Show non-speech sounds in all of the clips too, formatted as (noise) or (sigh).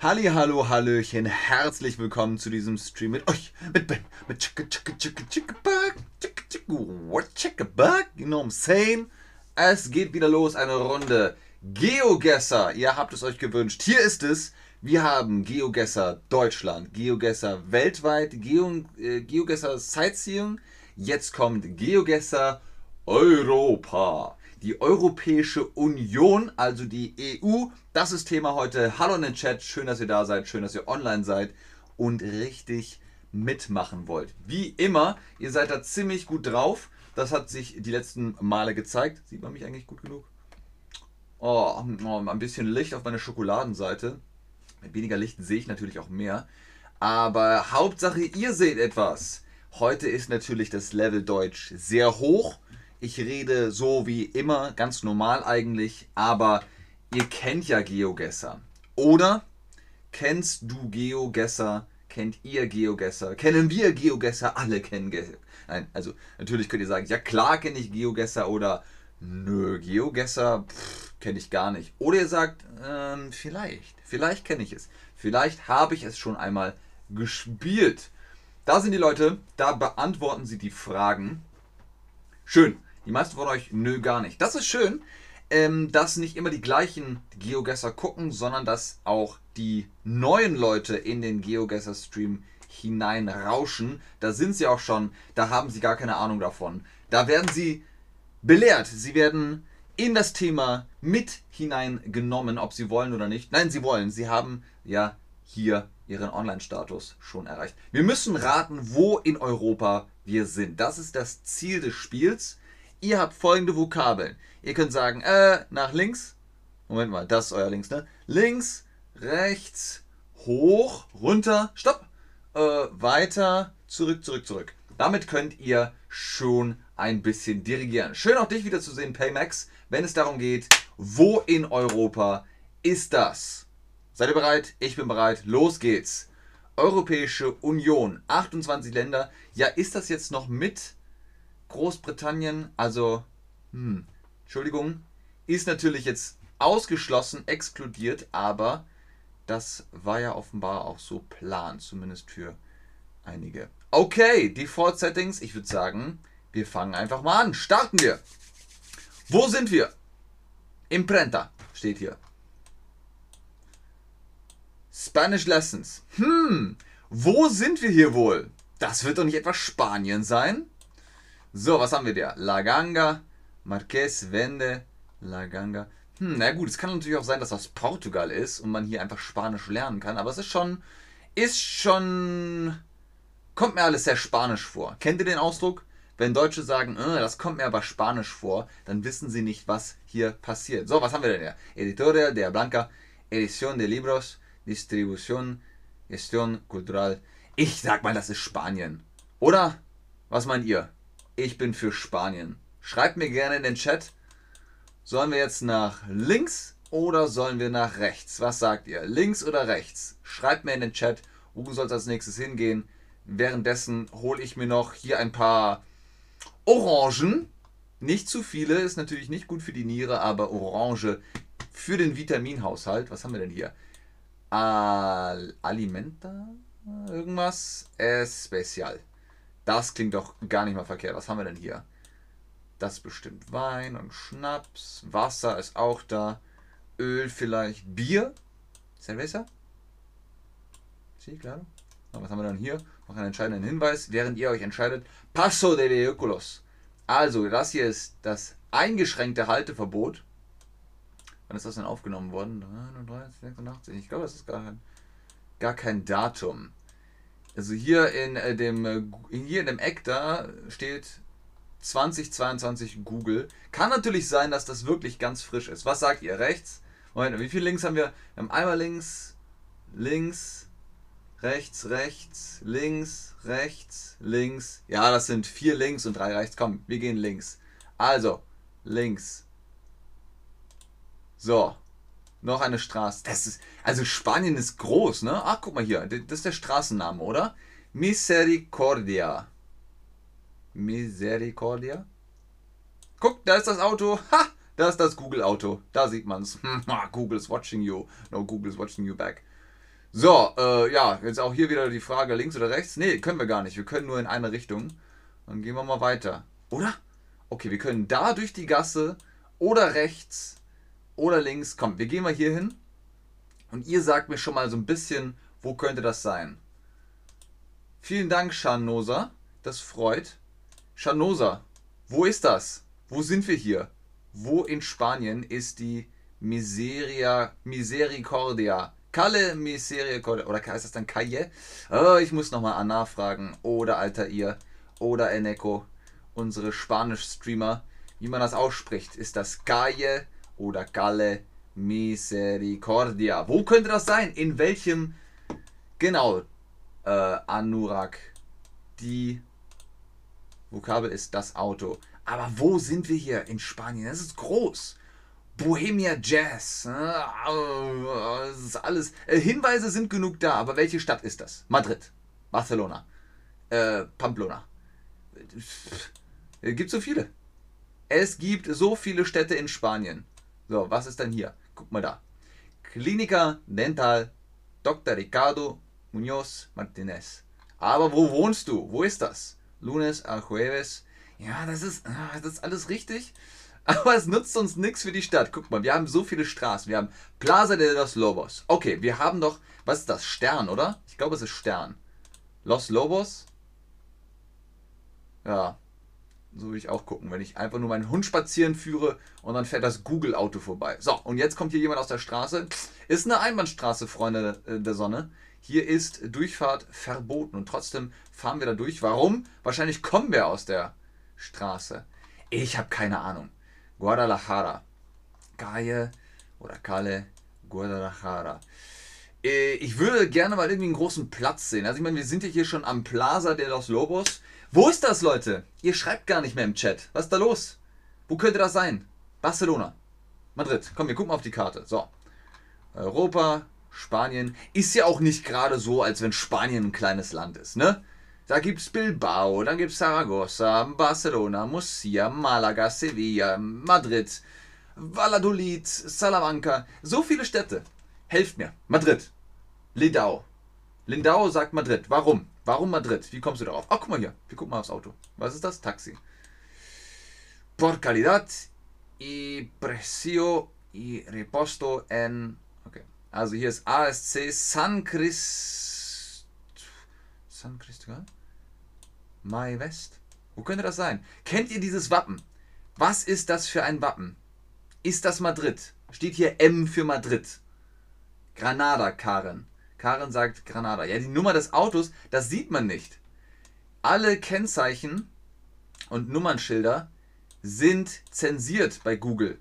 Halli, hallo, hallöchen, herzlich willkommen zu diesem Stream mit euch, mit Ben, mit Chicka, Chicka, Chicka, Chicka, Chicka, Chicka, what, Chicka, Bug, you know what I'm saying? Es geht wieder los, eine Runde GeoGesser, ihr habt es euch gewünscht, hier ist es, wir haben GeoGesser Deutschland, GeoGesser weltweit, Geo, äh, GeoGesser Sightseeing, jetzt kommt GeoGesser Europa die Europäische Union, also die EU. Das ist Thema heute. Hallo in den Chat, schön, dass ihr da seid, schön, dass ihr online seid und richtig mitmachen wollt. Wie immer, ihr seid da ziemlich gut drauf. Das hat sich die letzten Male gezeigt. Sieht man mich eigentlich gut genug? Oh, oh ein bisschen Licht auf meiner Schokoladenseite. Mit weniger Licht sehe ich natürlich auch mehr. Aber Hauptsache, ihr seht etwas. Heute ist natürlich das Level Deutsch sehr hoch. Ich rede so wie immer, ganz normal eigentlich, aber ihr kennt ja GeoGesser. Oder kennst du GeoGesser? Kennt ihr GeoGesser? Kennen wir GeoGesser? Alle kennen GeoGesser. Nein, also natürlich könnt ihr sagen, ja klar kenne ich GeoGesser oder nö, GeoGesser kenne ich gar nicht. Oder ihr sagt, ähm, vielleicht, vielleicht kenne ich es. Vielleicht habe ich es schon einmal gespielt. Da sind die Leute, da beantworten sie die Fragen. Schön. Die meisten von euch, nö, gar nicht. Das ist schön, ähm, dass nicht immer die gleichen Geogesser gucken, sondern dass auch die neuen Leute in den Geogesser-Stream hineinrauschen. Da sind sie auch schon, da haben sie gar keine Ahnung davon. Da werden sie belehrt, sie werden in das Thema mit hineingenommen, ob sie wollen oder nicht. Nein, sie wollen. Sie haben ja hier ihren Online-Status schon erreicht. Wir müssen raten, wo in Europa wir sind. Das ist das Ziel des Spiels. Ihr habt folgende Vokabeln. Ihr könnt sagen, äh, nach links. Moment mal, das ist euer links, ne? Links, rechts, hoch, runter, stopp, äh, weiter, zurück, zurück, zurück. Damit könnt ihr schon ein bisschen dirigieren. Schön auch dich wieder zu sehen, Paymax, wenn es darum geht, wo in Europa ist das? Seid ihr bereit? Ich bin bereit. Los geht's. Europäische Union, 28 Länder. Ja, ist das jetzt noch mit Großbritannien, also, hm, Entschuldigung, ist natürlich jetzt ausgeschlossen, exkludiert, aber das war ja offenbar auch so Plan, zumindest für einige. Okay, Default Settings, ich würde sagen, wir fangen einfach mal an. Starten wir. Wo sind wir? Imprenta steht hier. Spanish Lessons. Hm, wo sind wir hier wohl? Das wird doch nicht etwa Spanien sein? So, was haben wir da? La Ganga, Marquez, Wende, La Ganga. Hm, na gut, es kann natürlich auch sein, dass das Portugal ist und man hier einfach Spanisch lernen kann, aber es ist schon, ist schon, kommt mir alles sehr Spanisch vor. Kennt ihr den Ausdruck? Wenn Deutsche sagen, äh, das kommt mir aber Spanisch vor, dann wissen sie nicht, was hier passiert. So, was haben wir denn hier? Editorial de Blanca, Edición de Libros, Distribución, Gestión Cultural. Ich sag mal, das ist Spanien. Oder? Was meint ihr? Ich bin für Spanien. Schreibt mir gerne in den Chat, sollen wir jetzt nach links oder sollen wir nach rechts? Was sagt ihr? Links oder rechts? Schreibt mir in den Chat, wo soll es als nächstes hingehen. Währenddessen hole ich mir noch hier ein paar Orangen. Nicht zu viele, ist natürlich nicht gut für die Niere, aber Orange für den Vitaminhaushalt. Was haben wir denn hier? Al Alimenta? Irgendwas? Especial. Das klingt doch gar nicht mal verkehrt. Was haben wir denn hier? Das ist bestimmt Wein und Schnaps. Wasser ist auch da. Öl vielleicht. Bier? Cerveza? Claro. Und was haben wir dann hier? Noch einen entscheidenden Hinweis, während ihr euch entscheidet. Paso de Vehículos. Also, das hier ist das eingeschränkte Halteverbot. Wann ist das denn aufgenommen worden? 39, 86. Ich glaube, das ist gar kein, gar kein Datum. Also hier in äh, dem äh, hier in dem Eck da steht 2022 Google. Kann natürlich sein, dass das wirklich ganz frisch ist. Was sagt ihr? Rechts? Moment, wie viele Links haben wir? Wir haben einmal links, links, rechts, rechts, links, rechts, links. Ja, das sind vier links und drei rechts. Komm, wir gehen links. Also, links. So, noch eine Straße. Das ist, also Spanien ist groß, ne? Ach, guck mal hier. Das ist der Straßenname, oder? Misericordia. Misericordia. Guck, da ist das Auto. Ha! Da ist das Google-Auto. Da sieht man's. (laughs) Google is watching you. No, Google is watching you back. So, äh, ja, jetzt auch hier wieder die Frage links oder rechts. Nee, können wir gar nicht. Wir können nur in eine Richtung. Dann gehen wir mal weiter. Oder? Okay, wir können da durch die Gasse oder rechts oder links. Komm, wir gehen mal hier hin. Und ihr sagt mir schon mal so ein bisschen, wo könnte das sein? Vielen Dank, Schanosa. Das freut. Schanosa, wo ist das? Wo sind wir hier? Wo in Spanien ist die Miseria, Misericordia? Calle Misericordia. Oder heißt das dann Calle? Oh, ich muss nochmal nachfragen. Oder Alter ihr. Oder Eneco. Unsere Spanisch-Streamer. Wie man das ausspricht. Ist das Calle oder Calle Misericordia? Wo könnte das sein? In welchem. Genau. Äh, Anurak. Die Vokabel ist das Auto. Aber wo sind wir hier in Spanien? Das ist groß. Bohemia Jazz. Ne? Das ist alles. Äh, Hinweise sind genug da, aber welche Stadt ist das? Madrid, Barcelona, äh, Pamplona. Es äh, gibt so viele. Es gibt so viele Städte in Spanien. So, was ist denn hier? Guck mal da. Clínica Dental Dr. Ricardo Muñoz Martinez. Aber wo wohnst du? Wo ist das? Lunes a Jueves. Ja, das ist, ah, das ist alles richtig. (laughs) Aber es nutzt uns nichts für die Stadt. Guck mal, wir haben so viele Straßen. Wir haben Plaza de los Lobos. Okay, wir haben doch, was ist das? Stern, oder? Ich glaube, es ist Stern. Los Lobos? Ja, so will ich auch gucken, wenn ich einfach nur meinen Hund spazieren führe und dann fährt das Google-Auto vorbei. So, und jetzt kommt hier jemand aus der Straße. Ist eine Einbahnstraße, Freunde der Sonne. Hier ist Durchfahrt verboten und trotzdem fahren wir da durch. Warum? Wahrscheinlich kommen wir aus der Straße. Ich habe keine Ahnung. Guadalajara. Calle oder Calle Guadalajara. Äh, ich würde gerne mal irgendwie einen großen Platz sehen. Also ich meine, wir sind ja hier schon am Plaza de los Lobos. Wo ist das, Leute? Ihr schreibt gar nicht mehr im Chat. Was ist da los? Wo könnte das sein? Barcelona. Madrid. Komm, wir gucken mal auf die Karte. So. Europa, Spanien. Ist ja auch nicht gerade so, als wenn Spanien ein kleines Land ist, ne? Da gibt's Bilbao, dann gibt's Saragossa, Barcelona, Murcia, Malaga, Sevilla, Madrid, Valladolid, Salamanca. So viele Städte. Helft mir. Madrid. Lindau. Lindau sagt Madrid. Warum? Warum Madrid? Wie kommst du darauf? Ach, guck mal hier. Wir gucken mal aufs Auto. Was ist das? Taxi. Por calidad y precio y reposto en. Okay. Also hier ist ASC San Crist. San Cristobal? Mai West? Wo könnte das sein? Kennt ihr dieses Wappen? Was ist das für ein Wappen? Ist das Madrid? Steht hier M für Madrid. Granada, Karen. Karen sagt Granada. Ja, die Nummer des Autos, das sieht man nicht. Alle Kennzeichen und Nummernschilder sind zensiert bei Google.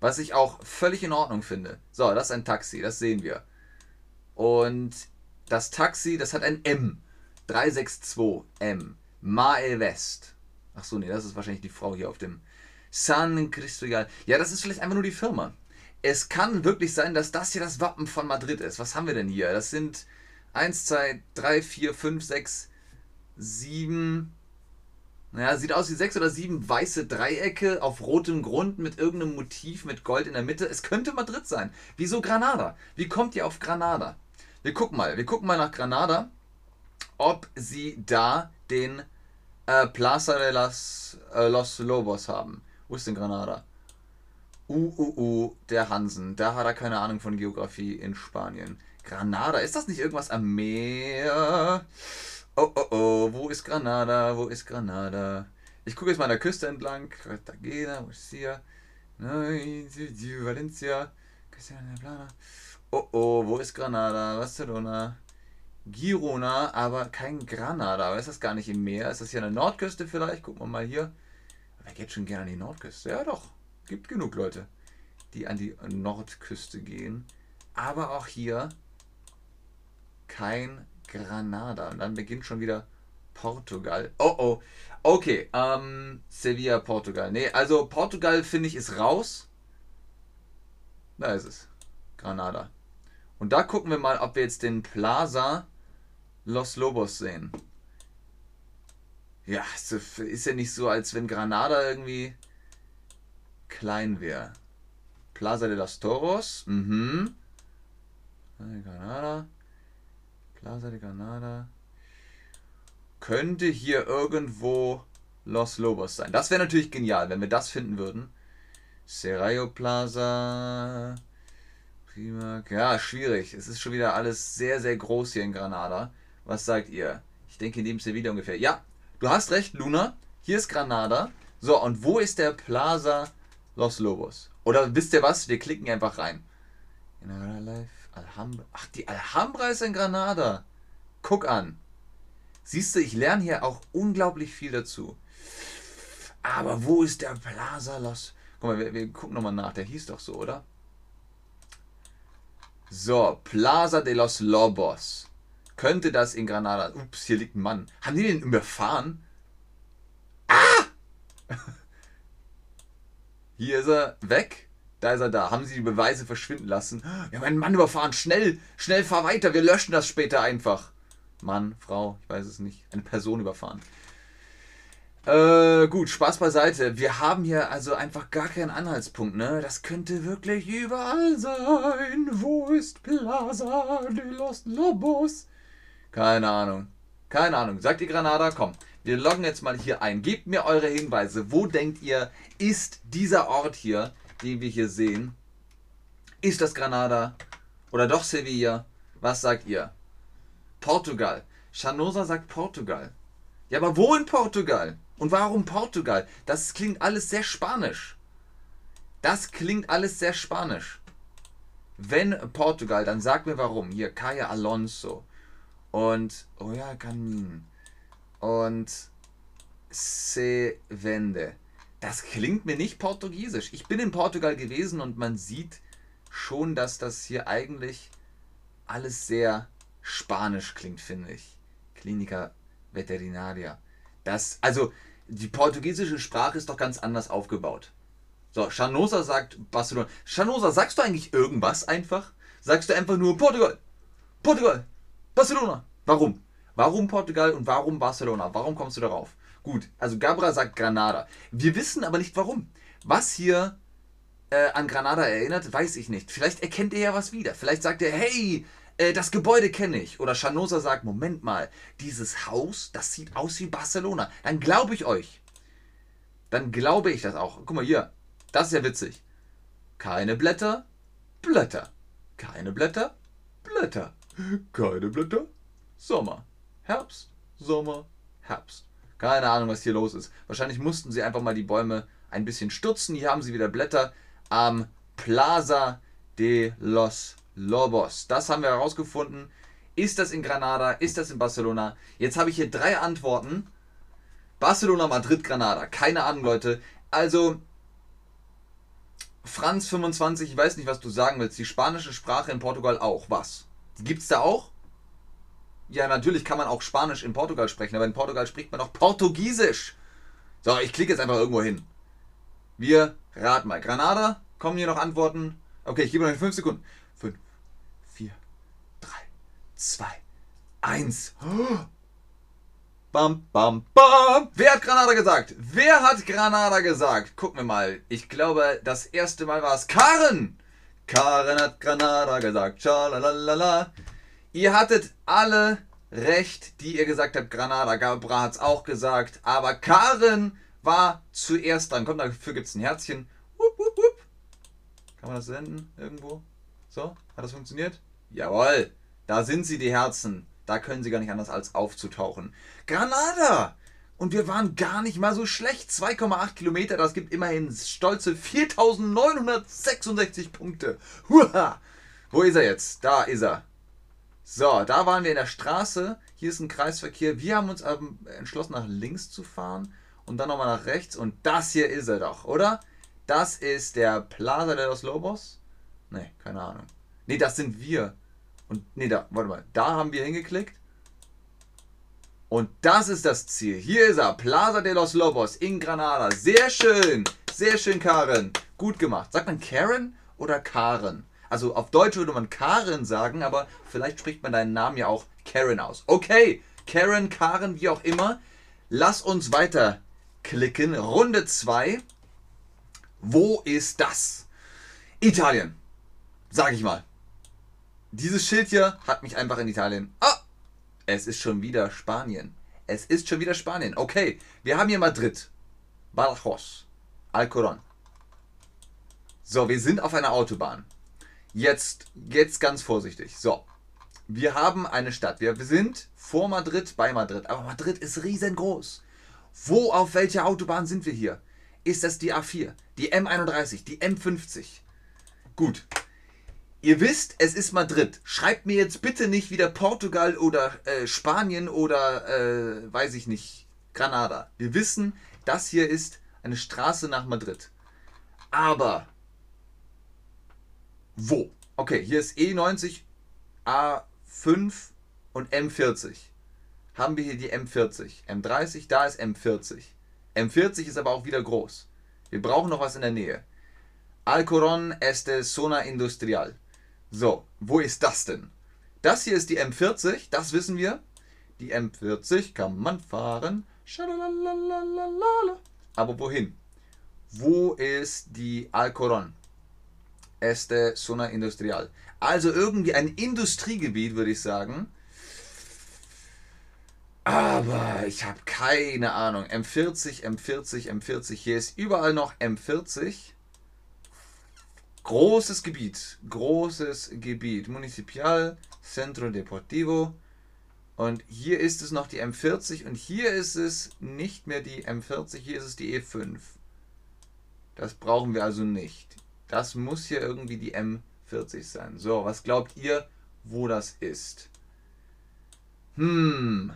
Was ich auch völlig in Ordnung finde. So, das ist ein Taxi, das sehen wir. Und das Taxi, das hat ein M. 362M. Mae West. Ach so, nee, das ist wahrscheinlich die Frau hier auf dem San Cristogal. Ja, das ist vielleicht einfach nur die Firma. Es kann wirklich sein, dass das hier das Wappen von Madrid ist. Was haben wir denn hier? Das sind 1, 2, 3, 4, 5, 6, 7. Naja, sieht aus wie 6 oder 7 weiße Dreiecke auf rotem Grund mit irgendeinem Motiv mit Gold in der Mitte. Es könnte Madrid sein. Wieso Granada? Wie kommt ihr auf Granada? Wir gucken mal. Wir gucken mal nach Granada ob sie da den äh, Plaza de las, äh, los Lobos haben. Wo ist denn Granada? Uh, uh, uh, der Hansen. Da hat er keine Ahnung von Geografie in Spanien. Granada, ist das nicht irgendwas am Meer? Oh, oh, oh, wo ist Granada? Wo ist Granada? Ich gucke jetzt mal an der Küste entlang. Cartagena, Murcia, Valencia, Oh, oh, wo ist Granada? Barcelona. Girona, aber kein Granada. Ist das gar nicht im Meer? Ist das hier an der Nordküste vielleicht? Gucken wir mal hier. Wer geht schon gerne an die Nordküste? Ja, doch. Gibt genug Leute, die an die Nordküste gehen. Aber auch hier kein Granada. Und dann beginnt schon wieder Portugal. Oh oh. Okay, ähm, Sevilla, Portugal. Nee, also Portugal finde ich ist raus. Da ist es. Granada. Und da gucken wir mal, ob wir jetzt den Plaza Los Lobos sehen. Ja, ist ja nicht so, als wenn Granada irgendwie klein wäre. Plaza de los Toros, mhm. Granada. Plaza de Granada. Könnte hier irgendwo Los Lobos sein. Das wäre natürlich genial, wenn wir das finden würden. Serrayo Plaza. Prima. Ja, schwierig. Es ist schon wieder alles sehr, sehr groß hier in Granada. Was sagt ihr? Ich denke, neben Sevilla ungefähr. Ja, du hast recht, Luna. Hier ist Granada. So, und wo ist der Plaza Los Lobos? Oder wisst ihr was? Wir klicken einfach rein. In Life, Alhambra. Ach, die Alhambra ist in Granada. Guck an. Siehst du, ich lerne hier auch unglaublich viel dazu. Aber wo ist der Plaza Los? Guck mal, wir, wir gucken nochmal nach. Der hieß doch so, oder? So, Plaza de los Lobos. Könnte das in Granada. Ups, hier liegt ein Mann. Haben die den überfahren? Ah! (laughs) Hier ist er weg. Da ist er da. Haben sie die Beweise verschwinden lassen? Wir haben einen Mann überfahren. Schnell, schnell, fahr weiter. Wir löschen das später einfach. Mann, Frau, ich weiß es nicht. Eine Person überfahren. Äh, gut, Spaß beiseite. Wir haben hier also einfach gar keinen Anhaltspunkt, ne? Das könnte wirklich überall sein. Wo ist Plaza de los Lobos? Keine Ahnung. Keine Ahnung. Sagt ihr Granada? Komm, wir loggen jetzt mal hier ein. Gebt mir eure Hinweise. Wo denkt ihr, ist dieser Ort hier, den wir hier sehen? Ist das Granada? Oder doch Sevilla? Was sagt ihr? Portugal. Chanosa sagt Portugal. Ja, aber wo in Portugal? Und warum Portugal? Das klingt alles sehr spanisch. Das klingt alles sehr spanisch. Wenn Portugal, dann sag mir warum. Hier, Kaya Alonso. Und, oh ja, Canin. Und Se Vende. Das klingt mir nicht portugiesisch. Ich bin in Portugal gewesen und man sieht schon, dass das hier eigentlich alles sehr spanisch klingt, finde ich. Klinika Veterinaria. Das, also, die portugiesische Sprache ist doch ganz anders aufgebaut. So, Chanosa sagt Barcelona. Chanosa, sagst du eigentlich irgendwas einfach? Sagst du einfach nur Portugal, Portugal, Barcelona. Warum? Warum Portugal und warum Barcelona? Warum kommst du darauf? Gut, also Gabra sagt Granada. Wir wissen aber nicht warum. Was hier äh, an Granada erinnert, weiß ich nicht. Vielleicht erkennt er ja was wieder. Vielleicht sagt er, hey, äh, das Gebäude kenne ich. Oder Chanosa sagt, Moment mal, dieses Haus, das sieht aus wie Barcelona. Dann glaube ich euch. Dann glaube ich das auch. Guck mal hier, das ist ja witzig. Keine Blätter, Blätter. Keine Blätter, Blätter. Keine Blätter, Sommer. Herbst, Sommer, Herbst. Keine Ahnung, was hier los ist. Wahrscheinlich mussten sie einfach mal die Bäume ein bisschen stürzen. Hier haben sie wieder Blätter am Plaza de los Lobos. Das haben wir herausgefunden. Ist das in Granada? Ist das in Barcelona? Jetzt habe ich hier drei Antworten. Barcelona, Madrid, Granada. Keine Ahnung, Leute. Also, Franz 25, ich weiß nicht, was du sagen willst. Die spanische Sprache in Portugal auch. Was? Gibt es da auch? Ja, natürlich kann man auch Spanisch in Portugal sprechen, aber in Portugal spricht man auch Portugiesisch. So, ich klicke jetzt einfach irgendwo hin. Wir raten mal. Granada, kommen hier noch Antworten? Okay, ich gebe noch 5 Sekunden. 5, 4, 3, 2, 1. Bam, bam, bam. Wer hat Granada gesagt? Wer hat Granada gesagt? Gucken wir mal. Ich glaube, das erste Mal war es Karen. Karen hat Granada gesagt. Schalalala. Ihr hattet alle recht, die ihr gesagt habt, Granada. Gabra hat es auch gesagt. Aber Karen war zuerst dran. Kommt, dafür gibt es ein Herzchen. Wupp, wupp, wupp. Kann man das senden irgendwo? So, hat das funktioniert? Jawohl, da sind sie, die Herzen. Da können sie gar nicht anders als aufzutauchen. Granada! Und wir waren gar nicht mal so schlecht. 2,8 Kilometer, das gibt immerhin stolze 4966 Punkte. Huha! Wo ist er jetzt? Da ist er. So, da waren wir in der Straße. Hier ist ein Kreisverkehr. Wir haben uns entschlossen, nach links zu fahren und dann nochmal nach rechts. Und das hier ist er doch, oder? Das ist der Plaza de los Lobos. Ne, keine Ahnung. Ne, das sind wir. Und ne, da, warte mal. Da haben wir hingeklickt. Und das ist das Ziel. Hier ist er. Plaza de los Lobos in Granada. Sehr schön. Sehr schön, Karen. Gut gemacht. Sagt man Karen oder Karen? Also auf Deutsch würde man Karen sagen, aber vielleicht spricht man deinen Namen ja auch Karen aus. Okay, Karen, Karen, wie auch immer. Lass uns weiter klicken. Runde 2. Wo ist das? Italien. Sag ich mal. Dieses Schild hier hat mich einfach in Italien. Ah, Es ist schon wieder Spanien. Es ist schon wieder Spanien. Okay, wir haben hier Madrid, Badajoz, Alcoron. So, wir sind auf einer Autobahn. Jetzt, jetzt ganz vorsichtig. So, wir haben eine Stadt. Wir sind vor Madrid, bei Madrid. Aber Madrid ist riesengroß. Wo auf welcher Autobahn sind wir hier? Ist das die A4, die M31, die M50? Gut. Ihr wisst, es ist Madrid. Schreibt mir jetzt bitte nicht wieder Portugal oder äh, Spanien oder äh, weiß ich nicht, Granada. Wir wissen, das hier ist eine Straße nach Madrid. Aber wo? Okay, hier ist E90, A5 und M40. Haben wir hier die M40. M30, da ist M40. M40 ist aber auch wieder groß. Wir brauchen noch was in der Nähe. Alcoron este zona industrial. So, wo ist das denn? Das hier ist die M40, das wissen wir. Die M40 kann man fahren. Aber wohin? Wo ist die Alcoron? Este Zona Industrial. Also irgendwie ein Industriegebiet, würde ich sagen. Aber ich habe keine Ahnung. M40, M40, M40. Hier ist überall noch M40. Großes Gebiet. Großes Gebiet. Municipal, Centro Deportivo. Und hier ist es noch die M40 und hier ist es nicht mehr die M40, hier ist es die E5. Das brauchen wir also nicht. Das muss hier irgendwie die M40 sein. So, was glaubt ihr, wo das ist? Hm.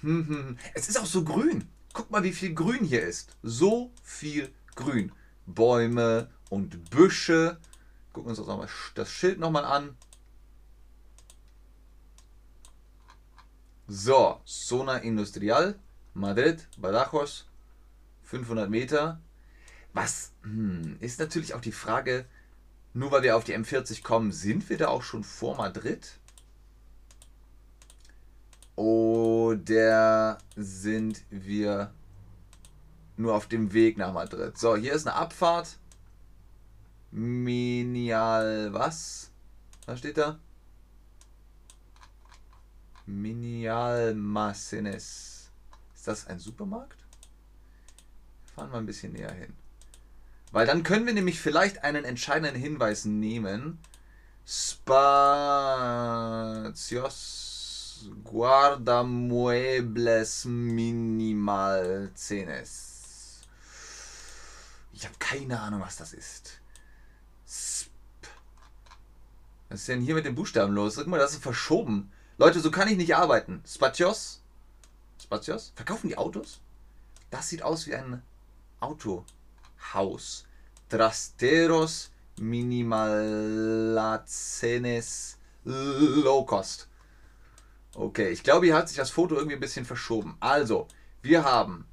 Hm, hm. hm. Es ist auch so grün. Guck mal, wie viel Grün hier ist. So viel Grün. Bäume und Büsche. Gucken wir uns das, das Schild nochmal an. So, Zona Industrial, Madrid, Badajoz, 500 Meter. Was hm, ist natürlich auch die Frage, nur weil wir auf die M40 kommen, sind wir da auch schon vor Madrid? Oder sind wir nur auf dem Weg nach Madrid? So, hier ist eine Abfahrt. Minial was? Was steht da? Minialmacenes. Ist das ein Supermarkt? Fahren wir ein bisschen näher hin. Weil dann können wir nämlich vielleicht einen entscheidenden Hinweis nehmen. Spacios Guardamuebles Minimalcenes. Ich habe keine Ahnung, was das ist. Sp was ist denn hier mit den Buchstaben los? Guck mal, das ist verschoben. Leute, so kann ich nicht arbeiten. Spatios? Spatios? Verkaufen die Autos? Das sieht aus wie ein Autohaus. Trasteros Minimalacenes Low Cost. Okay, ich glaube, hier hat sich das Foto irgendwie ein bisschen verschoben. Also, wir haben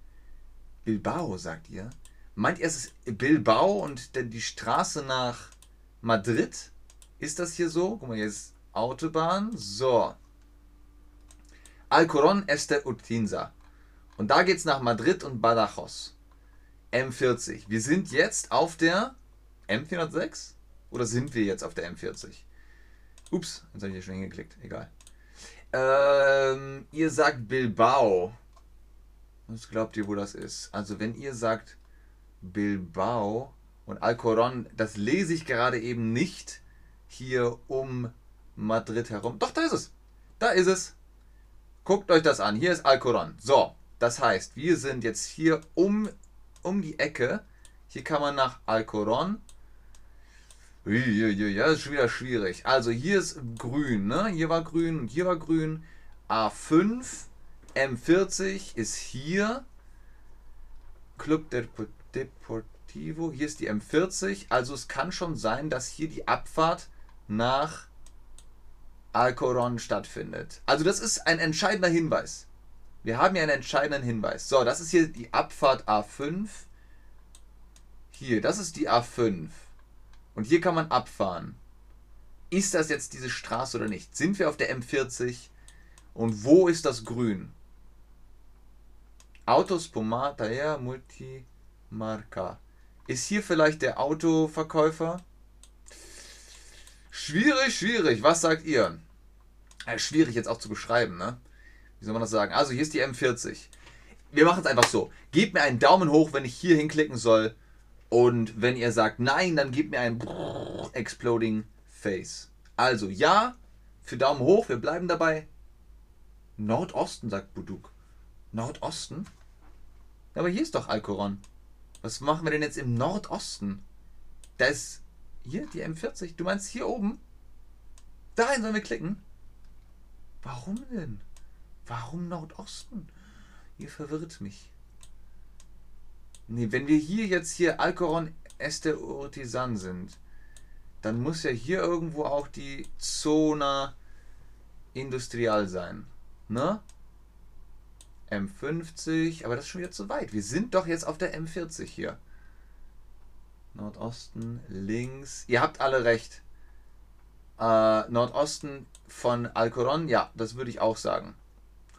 Bilbao, sagt ihr. Meint ihr, es ist Bilbao und die Straße nach Madrid? Ist das hier so? Guck mal, hier ist Autobahn. So, Alcoron este Utinsa. Und da geht es nach Madrid und Badajoz. M40. Wir sind jetzt auf der M406? Oder sind wir jetzt auf der M40? Ups, jetzt habe ich hier schon hingeklickt. Egal. Ähm, ihr sagt Bilbao. Was glaubt ihr, wo das ist? Also, wenn ihr sagt Bilbao und Alcoron, das lese ich gerade eben nicht hier um Madrid herum. Doch, da ist es. Da ist es. Guckt euch das an. Hier ist Alcoron. So, das heißt, wir sind jetzt hier um, um die Ecke. Hier kann man nach Alcoron. Ja, ist schon wieder schwierig. Also hier ist grün, ne? Hier war grün und hier war grün. A5, M40 ist hier. Club Deportivo. Hier ist die M40. Also es kann schon sein, dass hier die Abfahrt nach Alcoron stattfindet. Also das ist ein entscheidender Hinweis. Wir haben hier einen entscheidenden Hinweis. So, das ist hier die Abfahrt A5. Hier, das ist die A5. Und hier kann man abfahren. Ist das jetzt diese Straße oder nicht? Sind wir auf der M40? Und wo ist das Grün? Autos Pomata Air Multimarca. Ist hier vielleicht der Autoverkäufer? Schwierig, schwierig. Was sagt ihr? Ja, schwierig jetzt auch zu beschreiben, ne? Wie soll man das sagen? Also hier ist die M40. Wir machen es einfach so. Gebt mir einen Daumen hoch, wenn ich hier hinklicken soll. Und wenn ihr sagt nein, dann gebt mir ein Exploding Face. Also ja, für Daumen hoch, wir bleiben dabei. Nordosten, sagt Buduk. Nordosten? Aber hier ist doch Alkoron. Was machen wir denn jetzt im Nordosten? Da ist hier die M40. Du meinst hier oben? Dahin sollen wir klicken? Warum denn? Warum Nordosten? Ihr verwirrt mich. Nee, wenn wir hier jetzt hier Alcoron Este Urtisan sind, dann muss ja hier irgendwo auch die Zona Industrial sein. Ne? M50, aber das ist schon wieder zu weit. Wir sind doch jetzt auf der M40 hier. Nordosten, links. Ihr habt alle recht. Äh, Nordosten von Alcoron, ja, das würde ich auch sagen.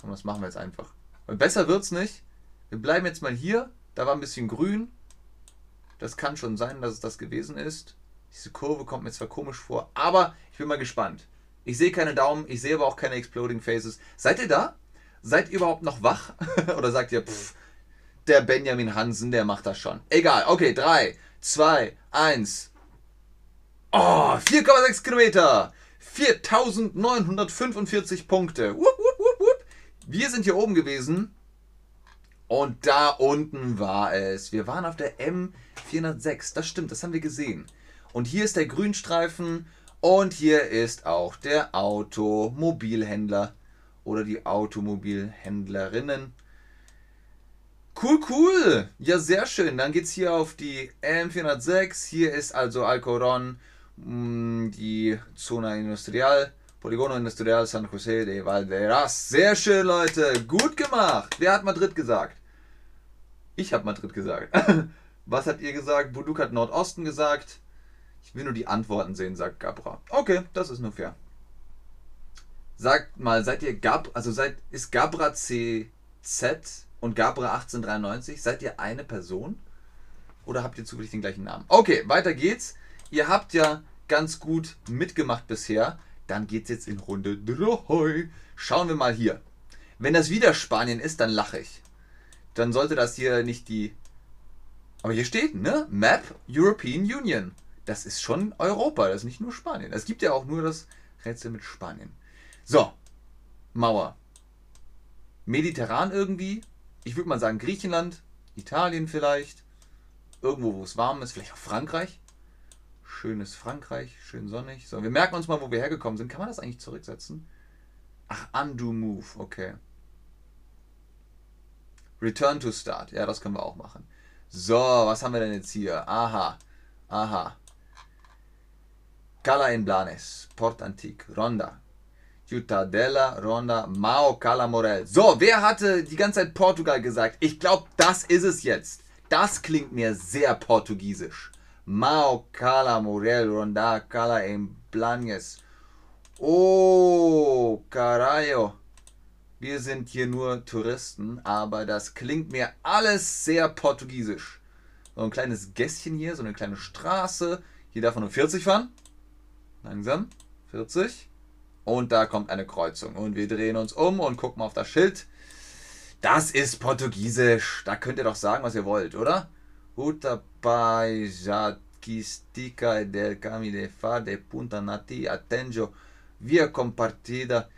Komm, das machen wir jetzt einfach. Und besser wird's nicht. Wir bleiben jetzt mal hier. Da war ein bisschen grün. Das kann schon sein, dass es das gewesen ist. Diese Kurve kommt mir zwar komisch vor, aber ich bin mal gespannt. Ich sehe keine Daumen, ich sehe aber auch keine Exploding Faces. Seid ihr da? Seid ihr überhaupt noch wach? (laughs) Oder sagt ihr, pff, der Benjamin Hansen, der macht das schon. Egal, okay, 3, 2, 1. Oh, 4,6 Kilometer. 4945 Punkte. Wupp. Wir sind hier oben gewesen. Und da unten war es. Wir waren auf der M406. Das stimmt, das haben wir gesehen. Und hier ist der Grünstreifen. Und hier ist auch der Automobilhändler oder die Automobilhändlerinnen. Cool, cool. Ja, sehr schön. Dann geht es hier auf die M406. Hier ist also Alcoron Mm, die Zona Industrial, Poligono Industrial San José de Valderas. Sehr schön, Leute. Gut gemacht. Wer hat Madrid gesagt? Ich habe Madrid gesagt. (laughs) Was habt ihr gesagt? Buduk hat Nordosten gesagt. Ich will nur die Antworten sehen, sagt Gabra. Okay, das ist nur fair. Sagt mal, seid ihr Gab, also seid, ist Gabra CZ und Gabra 1893, seid ihr eine Person? Oder habt ihr zufällig den gleichen Namen? Okay, weiter geht's ihr habt ja ganz gut mitgemacht bisher. Dann geht es jetzt in Runde 3. Schauen wir mal hier. Wenn das wieder Spanien ist, dann lache ich. Dann sollte das hier nicht die. Aber hier steht, ne? Map European Union. Das ist schon Europa, das ist nicht nur Spanien. Es gibt ja auch nur das Rätsel mit Spanien. So, Mauer. Mediterran irgendwie. Ich würde mal sagen Griechenland, Italien vielleicht. Irgendwo, wo es warm ist, vielleicht auch Frankreich. Schönes Frankreich, schön sonnig. So, wir merken uns mal, wo wir hergekommen sind. Kann man das eigentlich zurücksetzen? Ach, undo move, okay. Return to start, ja, das können wir auch machen. So, was haben wir denn jetzt hier? Aha, aha. Cala in Blanes, Port Antique, Ronda, Ciutadella, Ronda, Mao, Cala Morel. So, wer hatte die ganze Zeit Portugal gesagt? Ich glaube, das ist es jetzt. Das klingt mir sehr portugiesisch. Mao Cala Muriel Ronda Cala en Blanes. Oh, carajo. Wir sind hier nur Touristen, aber das klingt mir alles sehr portugiesisch. So ein kleines Gässchen hier, so eine kleine Straße. Hier darf man nur 40 fahren. Langsam. 40. Und da kommt eine Kreuzung. Und wir drehen uns um und gucken auf das Schild. Das ist Portugiesisch. Da könnt ihr doch sagen, was ihr wollt, oder? Utapaisatquistica del Cami de Punta Nati Atenjo via compartida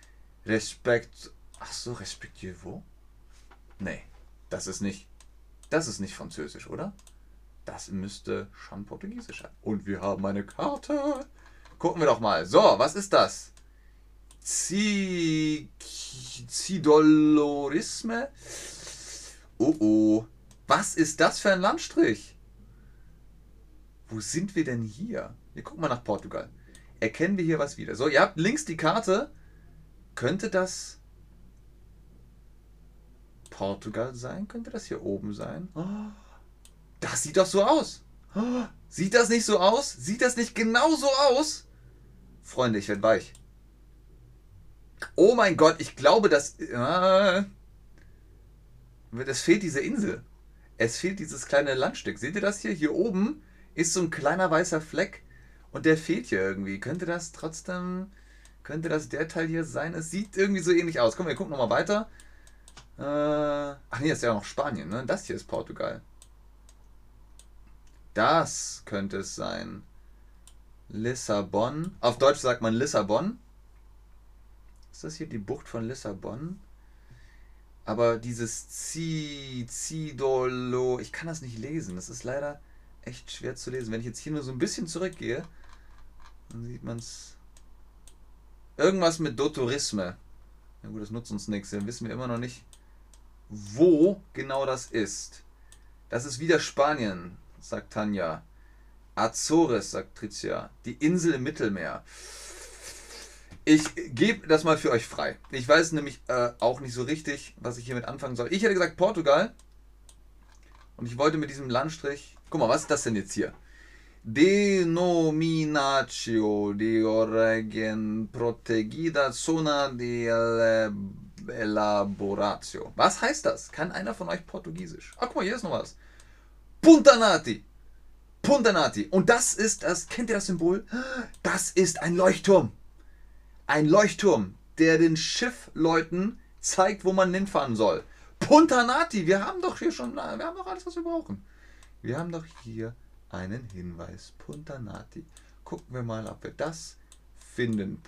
respect. Ach so, respektivo? Nee, das ist nicht. Das ist nicht Französisch, oder? Das müsste schon Portugiesisch sein. Und wir haben eine Karte. Gucken wir doch mal. So, was ist das? Zidolorisme? Oh oh. Was ist das für ein Landstrich? Wo sind wir denn hier? Wir gucken mal nach Portugal. Erkennen wir hier was wieder? So, ihr habt links die Karte. Könnte das Portugal sein? Könnte das hier oben sein? Oh, das sieht doch so aus. Oh, sieht das nicht so aus? Sieht das nicht genau so aus? Freunde, ich werde weich. Oh mein Gott, ich glaube, dass. Äh, es fehlt diese Insel. Es fehlt dieses kleine Landstück. Seht ihr das hier? Hier oben ist so ein kleiner weißer Fleck und der fehlt hier irgendwie. Könnte das trotzdem, Könnte das der Teil hier sein? Es sieht irgendwie so ähnlich aus. Komm, wir gucken nochmal weiter. Äh, ach nee, das ist ja noch Spanien, ne? Das hier ist Portugal. Das könnte es sein. Lissabon. Auf Deutsch sagt man Lissabon. Ist das hier die Bucht von Lissabon? Aber dieses Zi, Zidolo, ich kann das nicht lesen. Das ist leider echt schwer zu lesen. Wenn ich jetzt hier nur so ein bisschen zurückgehe, dann sieht man es. Irgendwas mit Doturisme. Na gut, das nutzt uns nichts. Dann wissen wir immer noch nicht, wo genau das ist. Das ist wieder Spanien, sagt Tanja. Azores, sagt Tricia. Die Insel im Mittelmeer. Ich gebe das mal für euch frei. Ich weiß nämlich äh, auch nicht so richtig, was ich hiermit anfangen soll. Ich hätte gesagt Portugal. Und ich wollte mit diesem Landstrich. Guck mal, was ist das denn jetzt hier? Denominatio de origen protegida zona de elaboratio. Was heißt das? Kann einer von euch Portugiesisch? Ach, guck mal, hier ist noch was. Puntanati. Puntanati. Und das ist das, kennt ihr das Symbol? Das ist ein Leuchtturm. Ein Leuchtturm, der den Schiffleuten zeigt, wo man hinfahren soll. Puntanati, wir haben doch hier schon, wir haben doch alles, was wir brauchen. Wir haben doch hier einen Hinweis. Puntanati. Gucken wir mal, ob wir das finden.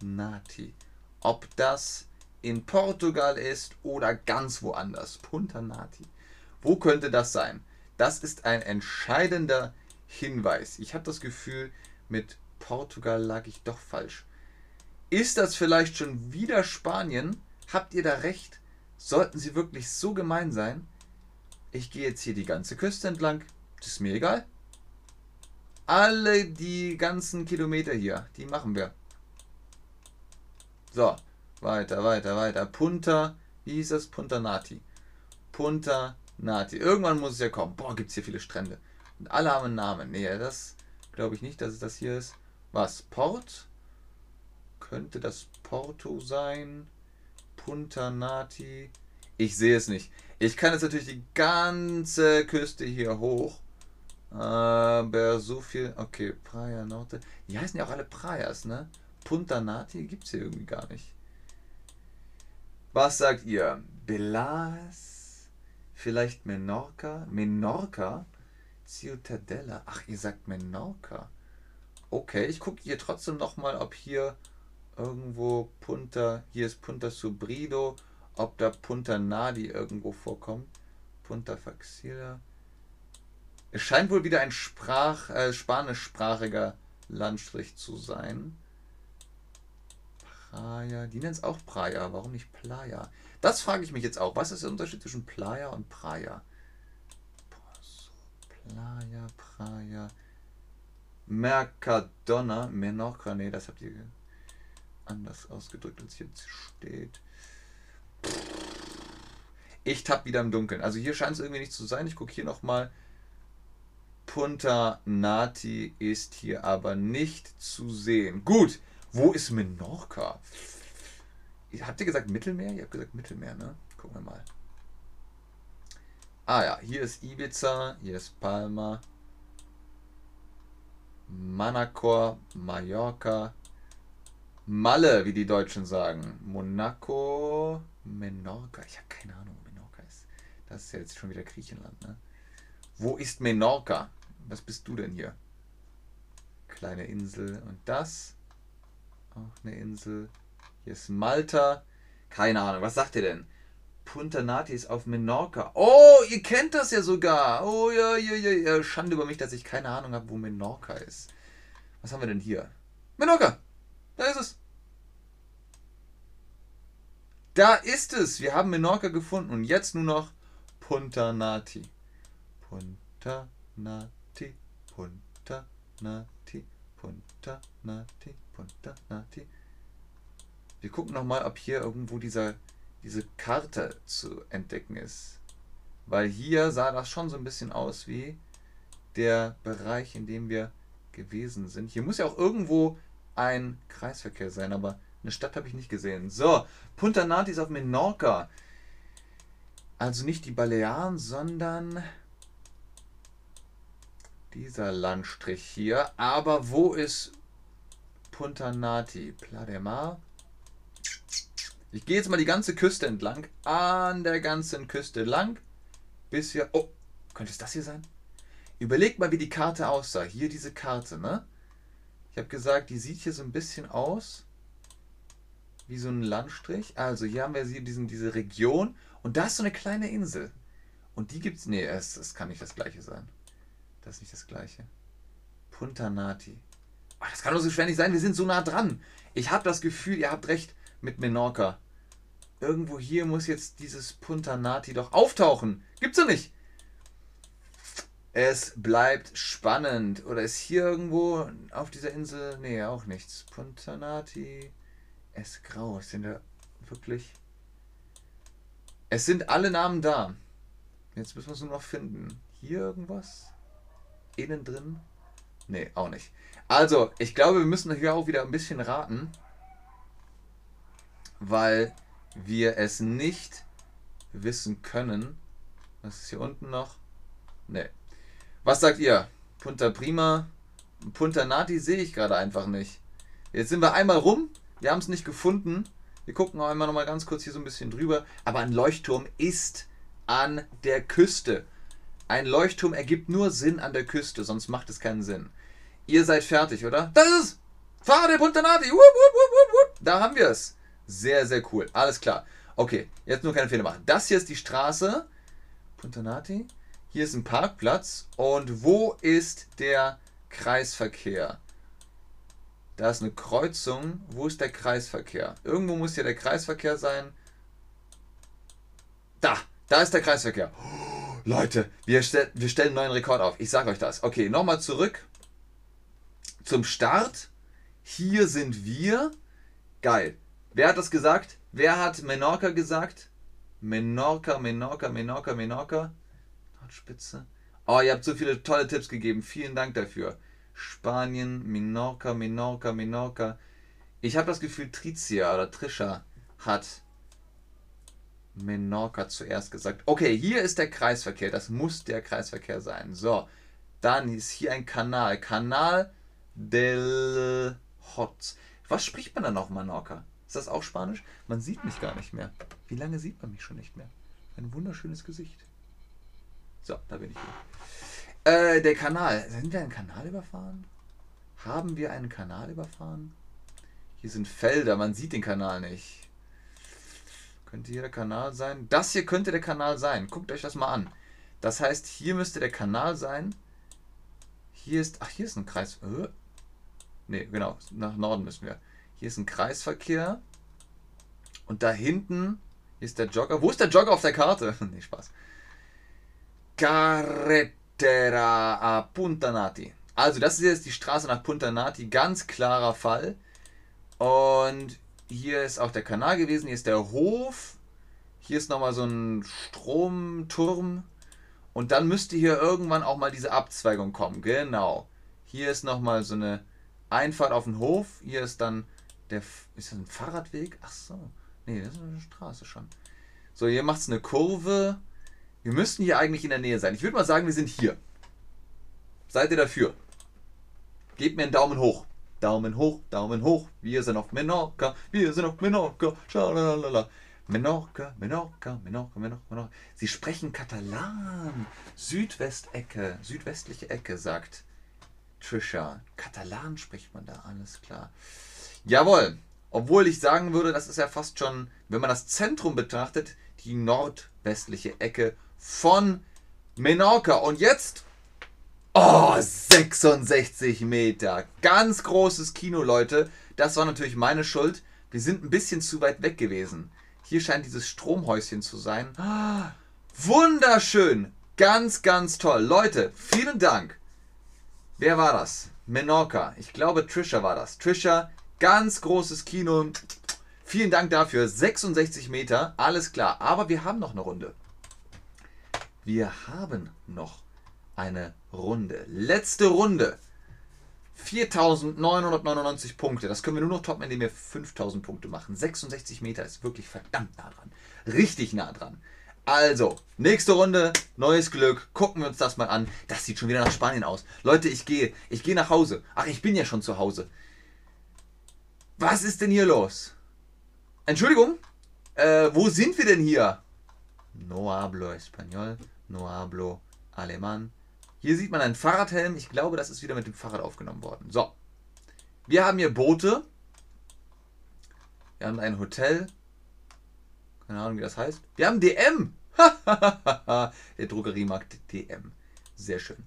Puntanati. Ob das in Portugal ist oder ganz woanders. Puntanati. Wo könnte das sein? Das ist ein entscheidender Hinweis. Ich habe das Gefühl, mit Portugal lag ich doch falsch. Ist das vielleicht schon wieder Spanien? Habt ihr da recht? Sollten sie wirklich so gemein sein? Ich gehe jetzt hier die ganze Küste entlang. Das ist mir egal. Alle die ganzen Kilometer hier, die machen wir. So, weiter, weiter, weiter. Punta, wie hieß das? Punta Nati. Punta Nati. Irgendwann muss es ja kommen. Boah, gibt es hier viele Strände. Und alle haben einen Namen. Nee, das glaube ich nicht, dass es das hier ist. Was? Port? Könnte das Porto sein? Punta Nati? Ich sehe es nicht. Ich kann jetzt natürlich die ganze Küste hier hoch. Aber so viel. Okay, Praia Norte. Die heißen ja auch alle Praias, ne? Punta Nati gibt es hier irgendwie gar nicht. Was sagt ihr? Belas? Vielleicht Menorca? Menorca? Ciutadella. Ach, ihr sagt Menorca. Okay, ich gucke hier trotzdem nochmal, ob hier irgendwo Punta. Hier ist Punta Subrido. Ob da Punta Nadi irgendwo vorkommt. Punta Faxila. Es scheint wohl wieder ein Sprach, äh, spanischsprachiger Landstrich zu sein. Praia, die nennen es auch Praia, warum nicht Playa? Das frage ich mich jetzt auch. Was ist der Unterschied zwischen Playa und Praia? Playa, Praia. Mercadona, Menorca, nee, das habt ihr anders ausgedrückt, als hier steht. Ich tapp wieder im Dunkeln. Also hier scheint es irgendwie nicht zu sein. Ich gucke hier nochmal. Punta Nati ist hier aber nicht zu sehen. Gut, wo ist Menorca? Habt ihr gesagt Mittelmeer? Ihr habt gesagt Mittelmeer, ne? Gucken wir mal. Ah ja, hier ist Ibiza, hier ist Palma, Manacor, Mallorca, Malle, wie die Deutschen sagen. Monaco, Menorca. Ich habe keine Ahnung, wo Menorca ist. Das ist ja jetzt schon wieder Griechenland, ne? Wo ist Menorca? Was bist du denn hier? Kleine Insel. Und das? Auch eine Insel. Hier ist Malta. Keine Ahnung. Was sagt ihr denn? Punta Nati ist auf Menorca. Oh, ihr kennt das ja sogar. Oh ja, ja, ja, ja. Schande über mich, dass ich keine Ahnung habe, wo Menorca ist. Was haben wir denn hier? Menorca. Da ist es. Da ist es. Wir haben Menorca gefunden. Und jetzt nur noch Punta Nati. Punta Nati. Punta Nati. Punta Nati. Punta Nati. Wir gucken nochmal, ob hier irgendwo dieser, diese Karte zu entdecken ist. Weil hier sah das schon so ein bisschen aus wie der Bereich, in dem wir gewesen sind. Hier muss ja auch irgendwo ein Kreisverkehr sein, aber eine Stadt habe ich nicht gesehen. So, Punta ist auf Menorca. Also nicht die Balearen, sondern dieser Landstrich hier. Aber wo ist Punta Nati, Pla de Mar. Ich gehe jetzt mal die ganze Küste entlang, an der ganzen Küste lang, bis wir... Oh, könnte es das hier sein? Überlegt mal, wie die Karte aussah. Hier diese Karte, ne? Ich habe gesagt, die sieht hier so ein bisschen aus wie so ein Landstrich. Also hier haben wir diesen, diese Region und da ist so eine kleine Insel. Und die gibt's. Nee, es, es kann nicht das gleiche sein. Das ist nicht das gleiche. Punta Nati. Ach, das kann doch so schwer nicht sein, wir sind so nah dran. Ich habe das Gefühl, ihr habt recht mit Menorca. Irgendwo hier muss jetzt dieses Punta Nati doch auftauchen. Gibt's doch nicht. Es bleibt spannend. Oder ist hier irgendwo auf dieser Insel? Nee, auch nichts. Punta Nati. Es grau. Sind da wirklich. Es sind alle Namen da. Jetzt müssen wir es nur noch finden. Hier irgendwas? Innen drin? Nee, auch nicht. Also, ich glaube, wir müssen hier auch wieder ein bisschen raten, weil wir es nicht wissen können. Was ist hier unten noch? Nee. Was sagt ihr? Punta Prima? Punta Nati sehe ich gerade einfach nicht. Jetzt sind wir einmal rum. Wir haben es nicht gefunden. Wir gucken auch einmal noch mal ganz kurz hier so ein bisschen drüber. Aber ein Leuchtturm ist an der Küste. Ein Leuchtturm ergibt nur Sinn an der Küste, sonst macht es keinen Sinn. Ihr seid fertig, oder? Das ist Fahre Punta Nati. Wupp, wupp, wupp, wupp. Da haben wir es. Sehr, sehr cool. Alles klar. Okay, jetzt nur keine Fehler machen. Das hier ist die Straße. Punta Nati. Hier ist ein Parkplatz. Und wo ist der Kreisverkehr? Da ist eine Kreuzung. Wo ist der Kreisverkehr? Irgendwo muss hier der Kreisverkehr sein. Da, da ist der Kreisverkehr. Oh, (gasps) Leute, wir, stell, wir stellen einen neuen Rekord auf. Ich sage euch das. Okay, nochmal zurück zum Start. Hier sind wir. Geil. Wer hat das gesagt? Wer hat Menorca gesagt? Menorca, Menorca, Menorca, Menorca. Nordspitze. Oh, ihr habt so viele tolle Tipps gegeben. Vielen Dank dafür. Spanien, Menorca, Menorca, Menorca. Ich habe das Gefühl, Tricia oder Trisha hat Menorca zuerst gesagt. Okay, hier ist der Kreisverkehr. Das muss der Kreisverkehr sein. So, dann ist hier ein Kanal. Kanal del Hot. Was spricht man da noch, Menorca? Ist das auch Spanisch? Man sieht mich gar nicht mehr. Wie lange sieht man mich schon nicht mehr? Ein wunderschönes Gesicht. So, da bin ich hier. Äh, der Kanal. Sind wir einen Kanal überfahren? Haben wir einen Kanal überfahren? Hier sind Felder, man sieht den Kanal nicht. Könnte hier der Kanal sein? Das hier könnte der Kanal sein. Guckt euch das mal an. Das heißt, hier müsste der Kanal sein. Hier ist. Ach, hier ist ein Kreis. Ne, genau. Nach Norden müssen wir. Hier ist ein Kreisverkehr. Und da hinten ist der Jogger. Wo ist der Jogger auf der Karte? (laughs) nee, Spaß. Carretera a Punta Nati. Also, das ist jetzt die Straße nach Punta Nati. Ganz klarer Fall. Und hier ist auch der Kanal gewesen, hier ist der Hof, hier ist nochmal so ein Stromturm und dann müsste hier irgendwann auch mal diese Abzweigung kommen. Genau. Hier ist nochmal so eine Einfahrt auf den Hof, hier ist dann der, ist das ein Fahrradweg? Ach so, nee, das ist eine Straße schon. So, hier macht es eine Kurve. Wir müssten hier eigentlich in der Nähe sein. Ich würde mal sagen, wir sind hier. Seid ihr dafür? Gebt mir einen Daumen hoch. Daumen hoch, Daumen hoch. Wir sind auf Menorca, wir sind auf Menorca. Schalalala. Menorca, Menorca, Menorca, Menorca, Menorca. Sie sprechen Katalan. Südwestecke, südwestliche Ecke, sagt Trisha. Katalan spricht man da, alles klar. Jawohl. Obwohl ich sagen würde, das ist ja fast schon, wenn man das Zentrum betrachtet, die nordwestliche Ecke von Menorca. Und jetzt Oh, 66 Meter. Ganz großes Kino, Leute. Das war natürlich meine Schuld. Wir sind ein bisschen zu weit weg gewesen. Hier scheint dieses Stromhäuschen zu sein. Wunderschön. Ganz, ganz toll. Leute, vielen Dank. Wer war das? Menorca. Ich glaube, Trisha war das. Trisha, ganz großes Kino. Vielen Dank dafür. 66 Meter. Alles klar. Aber wir haben noch eine Runde. Wir haben noch eine Runde. Letzte Runde. 4999 Punkte. Das können wir nur noch toppen, indem wir 5000 Punkte machen. 66 Meter ist wirklich verdammt nah dran. Richtig nah dran. Also, nächste Runde, neues Glück. Gucken wir uns das mal an. Das sieht schon wieder nach Spanien aus. Leute, ich gehe. Ich gehe nach Hause. Ach, ich bin ja schon zu Hause. Was ist denn hier los? Entschuldigung, äh, wo sind wir denn hier? No hablo español, no hablo alemán. Hier sieht man einen Fahrradhelm. Ich glaube, das ist wieder mit dem Fahrrad aufgenommen worden. So. Wir haben hier Boote. Wir haben ein Hotel. Keine Ahnung, wie das heißt. Wir haben DM. (laughs) Der Drogeriemarkt DM. Sehr schön.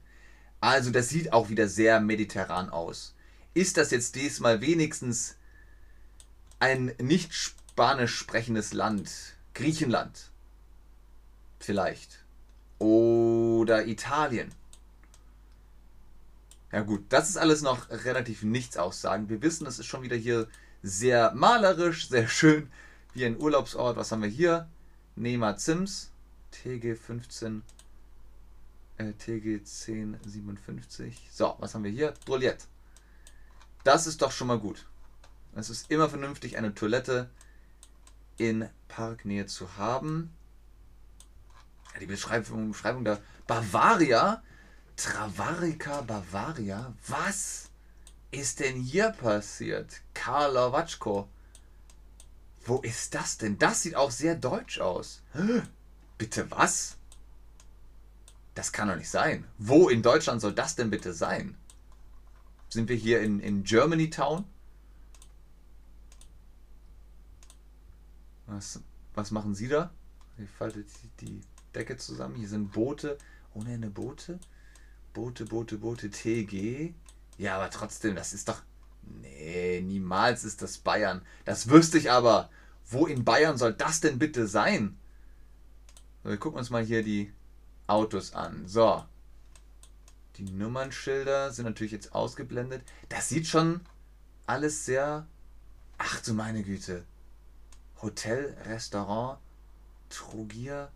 Also, das sieht auch wieder sehr mediterran aus. Ist das jetzt diesmal wenigstens ein nicht spanisch sprechendes Land? Griechenland? Vielleicht. Oder Italien. Ja gut, das ist alles noch relativ nichts aussagen. Wir wissen, es ist schon wieder hier sehr malerisch, sehr schön, wie ein Urlaubsort. Was haben wir hier? Nema Zims, TG15, äh, TG1057. So, was haben wir hier? Toilette. Das ist doch schon mal gut. Es ist immer vernünftig, eine Toilette in Parknähe zu haben. Ja, die Beschreibung, Beschreibung der Bavaria Travarica Bavaria? Was ist denn hier passiert? Karl Watschko. Wo ist das denn? Das sieht auch sehr deutsch aus. Bitte was? Das kann doch nicht sein. Wo in Deutschland soll das denn bitte sein? Sind wir hier in, in Germany Town? Was, was machen Sie da? Ihr faltet die Decke zusammen. Hier sind Boote. Ohne eine Boote? Boote, Boote, Boote, TG. Ja, aber trotzdem, das ist doch. Nee, niemals ist das Bayern. Das wüsste ich aber. Wo in Bayern soll das denn bitte sein? So, wir gucken uns mal hier die Autos an. So. Die Nummernschilder sind natürlich jetzt ausgeblendet. Das sieht schon alles sehr. Ach du meine Güte. Hotel, Restaurant, Trogier.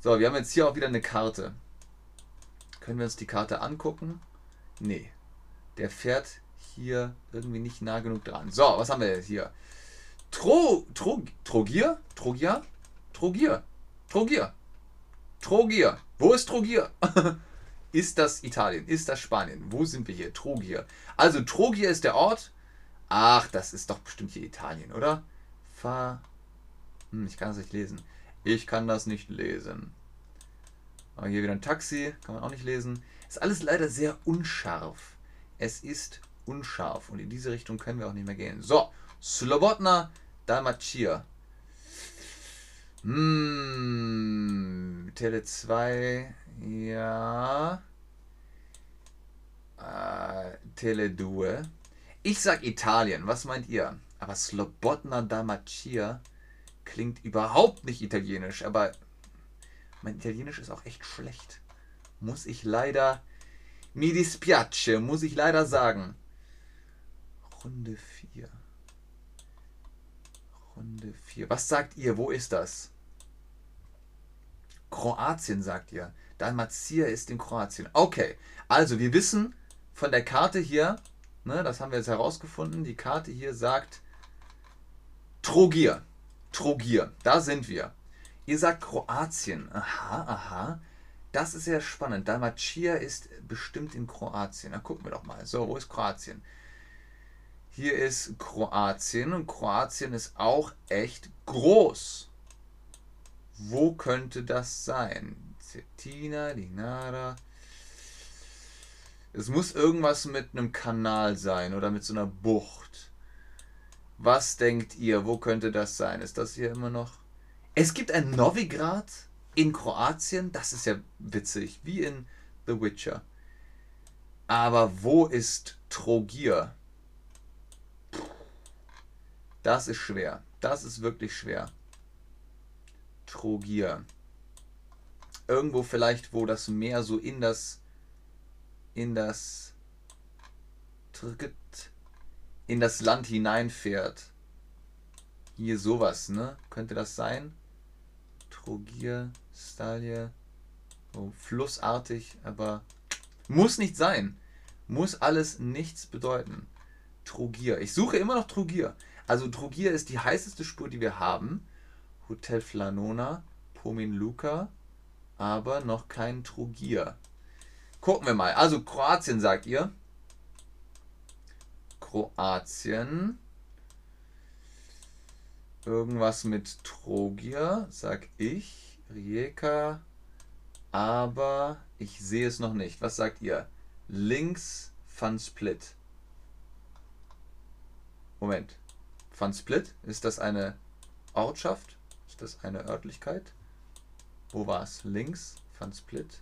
So, wir haben jetzt hier auch wieder eine Karte. Können wir uns die Karte angucken? Nee. Der fährt hier irgendwie nicht nah genug dran. So, was haben wir jetzt hier? Tro, Tro, Trogier? Trogier? Trogier. Trogier. Trogier. Wo ist Trogier? (laughs) ist das Italien? Ist das Spanien? Wo sind wir hier? Trogier. Also Trogier ist der Ort. Ach, das ist doch bestimmt hier Italien, oder? Fa. Hm, ich kann das nicht lesen. Ich kann das nicht lesen. Aber hier wieder ein Taxi, kann man auch nicht lesen. Ist alles leider sehr unscharf. Es ist unscharf und in diese Richtung können wir auch nicht mehr gehen. So, Slobodna Dalmatia. Hm, Tele 2, ja. Äh, Tele 2. Ich sag Italien, was meint ihr? Aber Slobodna Dalmatia klingt überhaupt nicht italienisch, aber mein Italienisch ist auch echt schlecht. Muss ich leider. Mi dispiace, muss ich leider sagen. Runde 4. Runde 4. Was sagt ihr? Wo ist das? Kroatien, sagt ihr. Dalmatia ist in Kroatien. Okay, also wir wissen von der Karte hier, ne, das haben wir jetzt herausgefunden, die Karte hier sagt Trogir. Trogir, da sind wir. Ihr sagt Kroatien. Aha, aha. Das ist ja spannend. Dalmatia ist bestimmt in Kroatien. Na, gucken wir doch mal. So, wo ist Kroatien? Hier ist Kroatien und Kroatien ist auch echt groß. Wo könnte das sein? Cetina, Dinara. Es muss irgendwas mit einem Kanal sein oder mit so einer Bucht. Was denkt ihr? Wo könnte das sein? Ist das hier immer noch? Es gibt ein Novigrad in Kroatien, das ist ja witzig, wie in The Witcher. Aber wo ist Trogir? Das ist schwer. Das ist wirklich schwer. Trogir. Irgendwo vielleicht, wo das Meer so in das in das in das Land hineinfährt. Hier sowas, ne? Könnte das sein? Trogier, Stalje. So flussartig, aber muss nicht sein. Muss alles nichts bedeuten. Trogier. Ich suche immer noch Trogier. Also Trogier ist die heißeste Spur, die wir haben. Hotel Flanona, Pomin Luca, aber noch kein Trogier. Gucken wir mal. Also Kroatien sagt ihr. Kroatien. Irgendwas mit Trogier, sag ich. Rijeka. Aber ich sehe es noch nicht. Was sagt ihr? Links Van Split. Moment. Van Split? Ist das eine Ortschaft? Ist das eine Örtlichkeit? Wo war es? Links Van Split.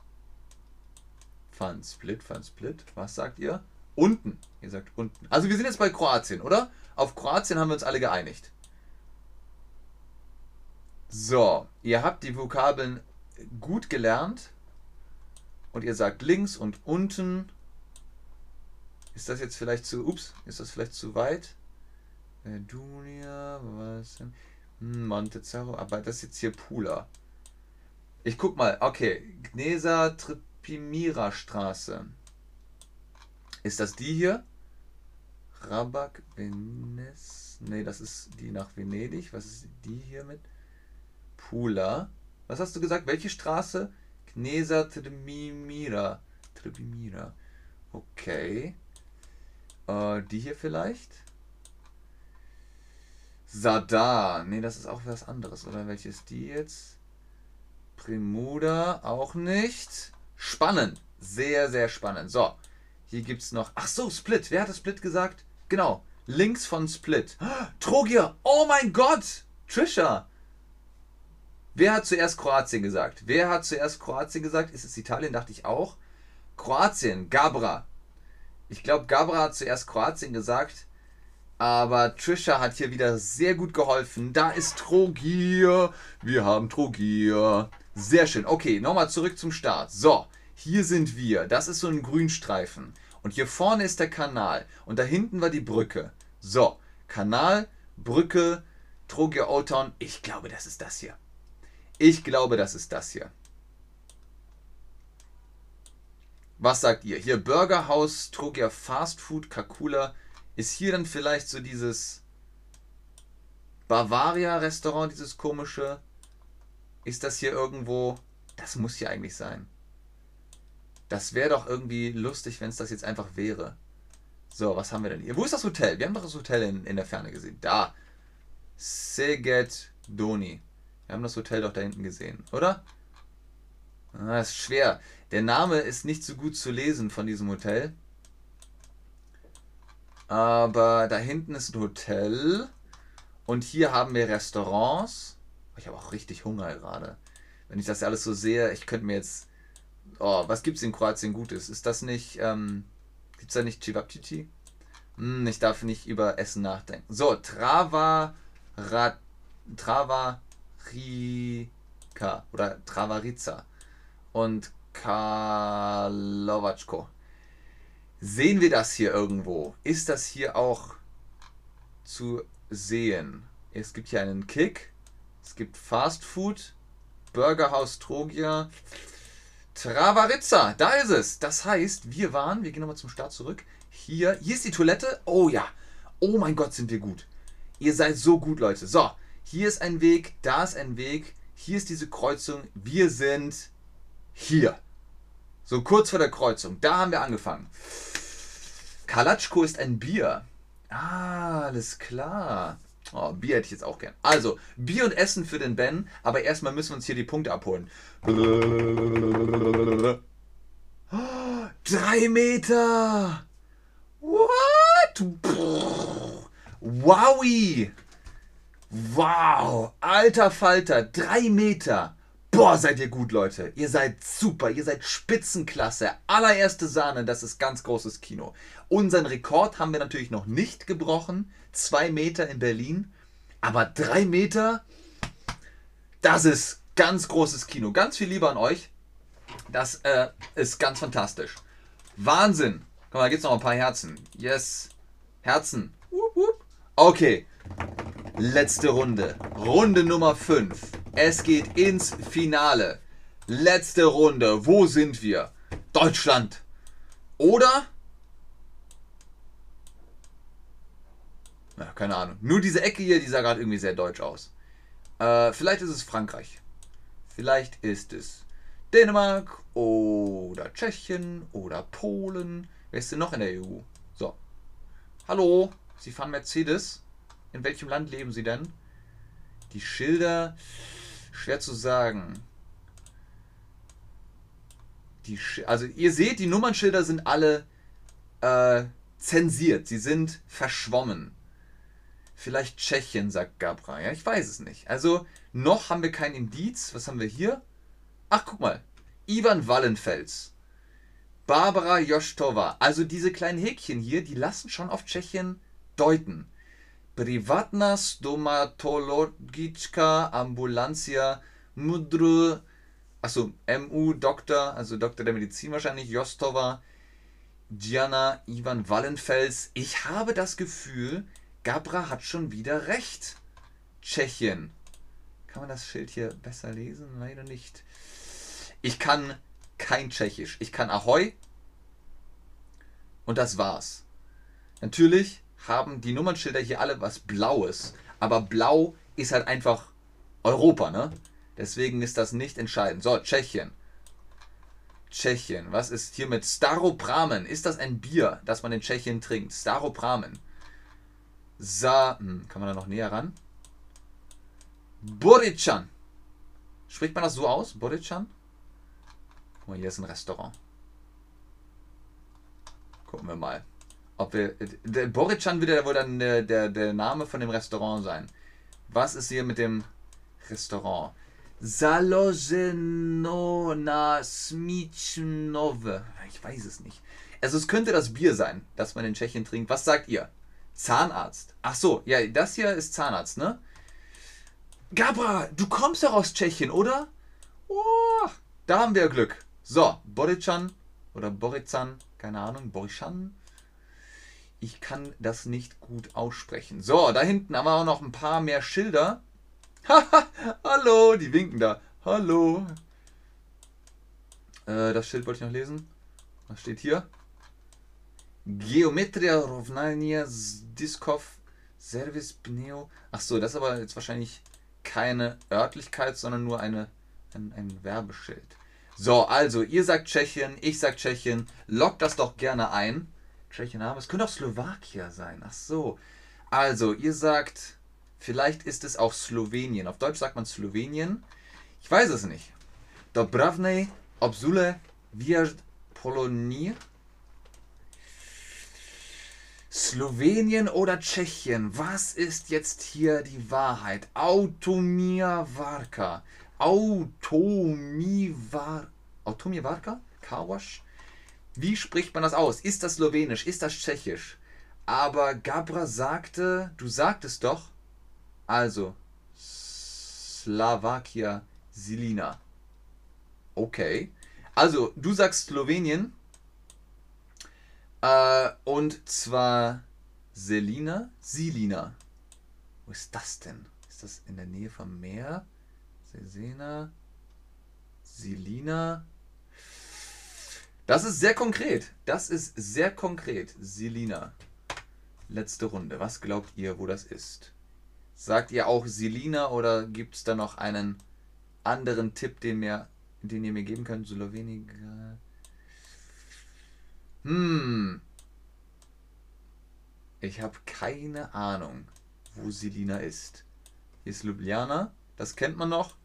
Van Split, Van Split. Was sagt ihr? Unten. Ihr sagt unten. Also wir sind jetzt bei Kroatien, oder? Auf Kroatien haben wir uns alle geeinigt. So, ihr habt die Vokabeln gut gelernt und ihr sagt links und unten. Ist das jetzt vielleicht zu, ups, ist das vielleicht zu weit? Dunia, was denn? Hm, Montezerro, aber das ist jetzt hier Pula. Ich guck mal, okay, Gnesa Tripimira Straße. Ist das die hier? Rabak, Venes. Ne, das ist die nach Venedig. Was ist die hier mit? Pula. Was hast du gesagt? Welche Straße? Knesa Trimimira. Trimimira. Okay. Äh, die hier vielleicht? Sadar. Ne, das ist auch was anderes, oder? Welche ist die jetzt? Primuda. Auch nicht. Spannend. Sehr, sehr spannend. So. Hier gibt es noch. Ach so, Split. Wer hat das Split gesagt? Genau. Links von Split. (gasps) Trogier. Oh mein Gott. Trisha. Wer hat zuerst Kroatien gesagt? Wer hat zuerst Kroatien gesagt? Ist es Italien? Dachte ich auch. Kroatien, Gabra. Ich glaube, Gabra hat zuerst Kroatien gesagt. Aber Trisha hat hier wieder sehr gut geholfen. Da ist Trogier. Wir haben Trogier. Sehr schön. Okay, nochmal zurück zum Start. So, hier sind wir. Das ist so ein Grünstreifen. Und hier vorne ist der Kanal. Und da hinten war die Brücke. So, Kanal, Brücke, Trogier Old Town. Ich glaube, das ist das hier. Ich glaube, das ist das hier. Was sagt ihr? Hier Burgerhaus, Trogia Fast Food, Kakula. Ist hier dann vielleicht so dieses Bavaria-Restaurant, dieses komische? Ist das hier irgendwo? Das muss hier eigentlich sein. Das wäre doch irgendwie lustig, wenn es das jetzt einfach wäre. So, was haben wir denn hier? Wo ist das Hotel? Wir haben doch das Hotel in, in der Ferne gesehen. Da. Seget Doni. Wir haben das Hotel doch da hinten gesehen, oder? Ah, das ist schwer. Der Name ist nicht so gut zu lesen von diesem Hotel. Aber da hinten ist ein Hotel. Und hier haben wir Restaurants. Ich habe auch richtig Hunger gerade. Wenn ich das alles so sehe, ich könnte mir jetzt. Oh, was gibt es in Kroatien Gutes? Ist das nicht. Ähm, gibt es da nicht Cevapcici? Hm, ich darf nicht über Essen nachdenken. So, Trava. Rat, Trava. Rica oder Travarica und Karlovacko. Sehen wir das hier irgendwo? Ist das hier auch zu sehen? Es gibt hier einen Kick, es gibt Fast Food, Burgerhaus Trogia, Travarizza, da ist es. Das heißt, wir waren, wir gehen nochmal zum Start zurück. Hier, hier ist die Toilette. Oh ja, oh mein Gott, sind wir gut. Ihr seid so gut, Leute. So, hier ist ein Weg, da ist ein Weg, hier ist diese Kreuzung, wir sind hier. So kurz vor der Kreuzung, da haben wir angefangen. Kalatschko ist ein Bier. Ah, alles klar. Oh, Bier hätte ich jetzt auch gern. Also, Bier und Essen für den Ben, aber erstmal müssen wir uns hier die Punkte abholen. Oh, drei Meter! What? Wowie! Wow, alter Falter, drei Meter. Boah, seid ihr gut, Leute. Ihr seid super, ihr seid Spitzenklasse. Allererste Sahne, das ist ganz großes Kino. Unseren Rekord haben wir natürlich noch nicht gebrochen. Zwei Meter in Berlin. Aber drei Meter, das ist ganz großes Kino. Ganz viel Liebe an euch. Das äh, ist ganz fantastisch. Wahnsinn. Mal, da gibt es noch ein paar Herzen. Yes. Herzen. Okay. Letzte Runde. Runde Nummer 5. Es geht ins Finale. Letzte Runde. Wo sind wir? Deutschland. Oder? Ja, keine Ahnung. Nur diese Ecke hier, die sah gerade irgendwie sehr deutsch aus. Äh, vielleicht ist es Frankreich. Vielleicht ist es Dänemark oder Tschechien oder Polen. Wer ist denn noch in der EU? So. Hallo, Sie fahren Mercedes. In welchem Land leben Sie denn? Die Schilder, schwer zu sagen. Die also ihr seht, die Nummernschilder sind alle äh, zensiert. Sie sind verschwommen. Vielleicht Tschechien, sagt Gabra. Ja, ich weiß es nicht. Also noch haben wir kein Indiz. Was haben wir hier? Ach, guck mal. Ivan Wallenfels. Barbara Joštova. Also diese kleinen Häkchen hier, die lassen schon auf Tschechien deuten. Privatna stomatologiczka ambulancia mudru, achso, MU Doktor, also Doktor der Medizin wahrscheinlich, Jostova, Diana Ivan Wallenfels. Ich habe das Gefühl, Gabra hat schon wieder recht. Tschechien. Kann man das Schild hier besser lesen? Leider nicht. Ich kann kein Tschechisch. Ich kann Ahoi. Und das war's. Natürlich haben die Nummernschilder hier alle was Blaues. Aber Blau ist halt einfach Europa, ne? Deswegen ist das nicht entscheidend. So, Tschechien. Tschechien. Was ist hier mit Staropramen? Ist das ein Bier, das man in Tschechien trinkt? Staropramen. Sa. Kann man da noch näher ran? Borichan. Spricht man das so aus? Borichan? Guck mal, hier ist ein Restaurant. Gucken wir mal. Ob wir. Der Borichan wird ja wohl dann der, der, der Name von dem Restaurant sein. Was ist hier mit dem Restaurant? Salogenona Smichnove. Ich weiß es nicht. Also es könnte das Bier sein, das man in Tschechien trinkt. Was sagt ihr? Zahnarzt. Ach so, ja, das hier ist Zahnarzt, ne? Gabra, du kommst doch aus Tschechien, oder? Oh, da haben wir Glück. So, Borichan oder Borizan, keine Ahnung, Borichan. Ich kann das nicht gut aussprechen. So, da hinten haben wir auch noch ein paar mehr Schilder. (laughs) Hallo, die winken da. Hallo. Äh, das Schild wollte ich noch lesen. Was steht hier? Geometria Rovnania Diskov Service Pneo. Ach so, das ist aber jetzt wahrscheinlich keine Örtlichkeit, sondern nur eine, ein, ein Werbeschild. So, also, ihr sagt Tschechien, ich sag Tschechien. Lockt das doch gerne ein. Tschechien haben. Es könnte auch Slowakia sein. Ach so. Also, ihr sagt, vielleicht ist es auch Slowenien. Auf Deutsch sagt man Slowenien. Ich weiß es nicht. Dobravnej, Obsule, Viard, Polonie. Slowenien oder Tschechien? Was ist jetzt hier die Wahrheit? Automia Varka. Automivar. Automivarka? Kawasch? Wie spricht man das aus? Ist das Slowenisch? Ist das Tschechisch? Aber Gabra sagte, du sagtest doch, also Slowakia Silina. Okay. Also, du sagst Slowenien. Äh, und zwar Selina, Silina. Wo ist das denn? Ist das in der Nähe vom Meer? Sesena, Silina. Das ist sehr konkret. Das ist sehr konkret. Silina. Letzte Runde. Was glaubt ihr, wo das ist? Sagt ihr auch Silina oder gibt es da noch einen anderen Tipp, den, mir, den ihr mir geben könnt? Sloweniger. Hm. Ich habe keine Ahnung, wo Silina ist. Hier ist Ljubljana. Das kennt man noch.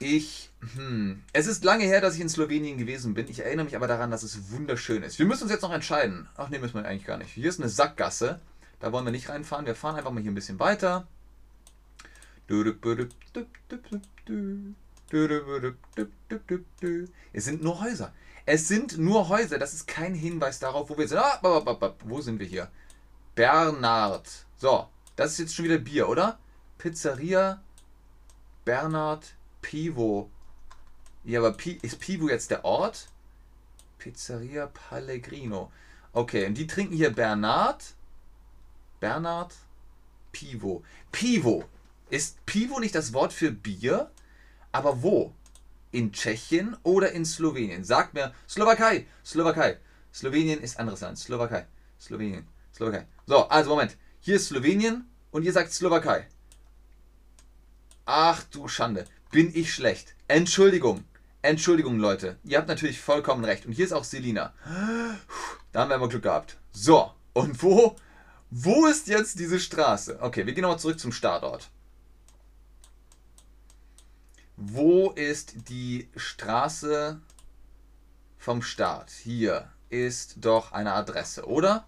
Ich, hm, es ist lange her, dass ich in Slowenien gewesen bin. Ich erinnere mich aber daran, dass es wunderschön ist. Wir müssen uns jetzt noch entscheiden. Ach nee, müssen wir eigentlich gar nicht. Hier ist eine Sackgasse. Da wollen wir nicht reinfahren. Wir fahren einfach mal hier ein bisschen weiter. Es sind nur Häuser. Es sind nur Häuser. Das ist kein Hinweis darauf, wo wir sind. Ah, wo sind wir hier? Bernhard. So, das ist jetzt schon wieder Bier, oder? Pizzeria Bernhard Pivo. Ja, aber ist Pivo jetzt der Ort? Pizzeria Pellegrino. Okay, und die trinken hier Bernhard. Bernhard Pivo. Pivo. Ist Pivo nicht das Wort für Bier? Aber wo? In Tschechien oder in Slowenien? Sagt mir Slowakei. Slowakei. Slowenien ist anderes Land. Slowakei. Slowenien. Slowakei. So, also Moment. Hier ist Slowenien und ihr sagt Slowakei. Ach du Schande bin ich schlecht. Entschuldigung. Entschuldigung, Leute. Ihr habt natürlich vollkommen recht. Und hier ist auch Selina. Da haben wir immer Glück gehabt. So, und wo? Wo ist jetzt diese Straße? Okay, wir gehen nochmal zurück zum Startort. Wo ist die Straße vom Start? Hier ist doch eine Adresse, oder?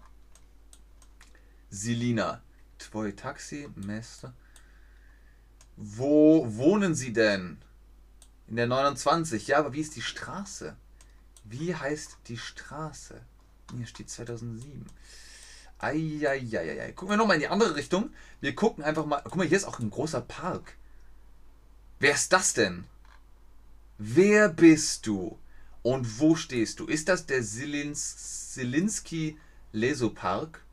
Selina. Tvoi Taxi, Meister. Wo wohnen Sie denn? In der 29. Ja, aber wie ist die Straße? Wie heißt die Straße? Hier steht 2007. Eieieiei. Gucken wir nochmal in die andere Richtung. Wir gucken einfach mal. Guck mal, hier ist auch ein großer Park. Wer ist das denn? Wer bist du? Und wo stehst du? Ist das der Zilins, Zielinski Lesopark?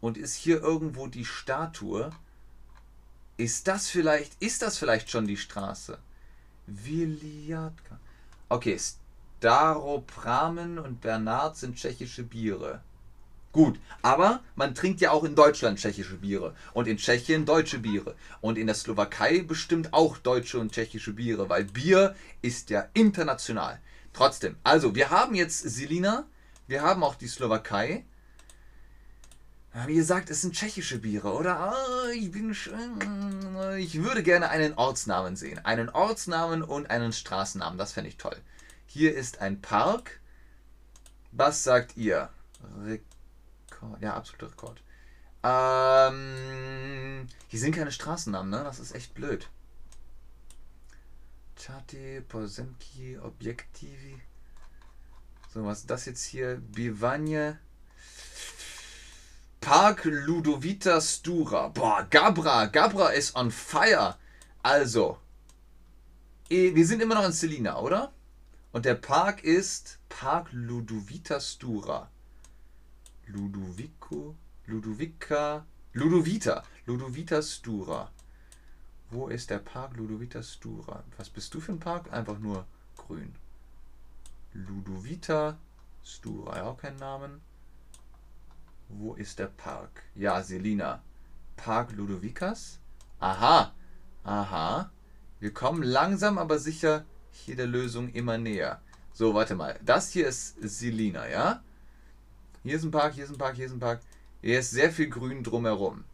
Und ist hier irgendwo die Statue? Ist das vielleicht, ist das vielleicht schon die Straße? Viliatka. Okay, Staropramen und Bernard sind tschechische Biere. Gut, aber man trinkt ja auch in Deutschland tschechische Biere und in Tschechien deutsche Biere und in der Slowakei bestimmt auch deutsche und tschechische Biere, weil Bier ist ja international. Trotzdem, also wir haben jetzt Selina, wir haben auch die Slowakei. Wie gesagt, es sind tschechische Biere, oder? Ah, ich bin ich würde gerne einen Ortsnamen sehen. Einen Ortsnamen und einen Straßennamen, das fände ich toll. Hier ist ein Park. Was sagt ihr? Rekord. Ja, absoluter Rekord. Ähm, hier sind keine Straßennamen, ne? Das ist echt blöd. Chati, Posemki, Objektivi. So, was ist das jetzt hier? Bivanje. Park Ludovita Stura. Boah, Gabra. Gabra ist on fire. Also, wir sind immer noch in Selina, oder? Und der Park ist Park Ludovita Stura. Ludovico, Ludovica, Ludovita, Ludovita Stura. Wo ist der Park Ludovita Stura? Was bist du für ein Park? Einfach nur grün. Ludovita Stura, ja auch keinen Namen. Wo ist der Park? Ja, Selina. Park Ludovicas? Aha, aha. Wir kommen langsam aber sicher hier der Lösung immer näher. So, warte mal. Das hier ist Selina, ja? Hier ist ein Park, hier ist ein Park, hier ist ein Park. Hier ist sehr viel Grün drumherum.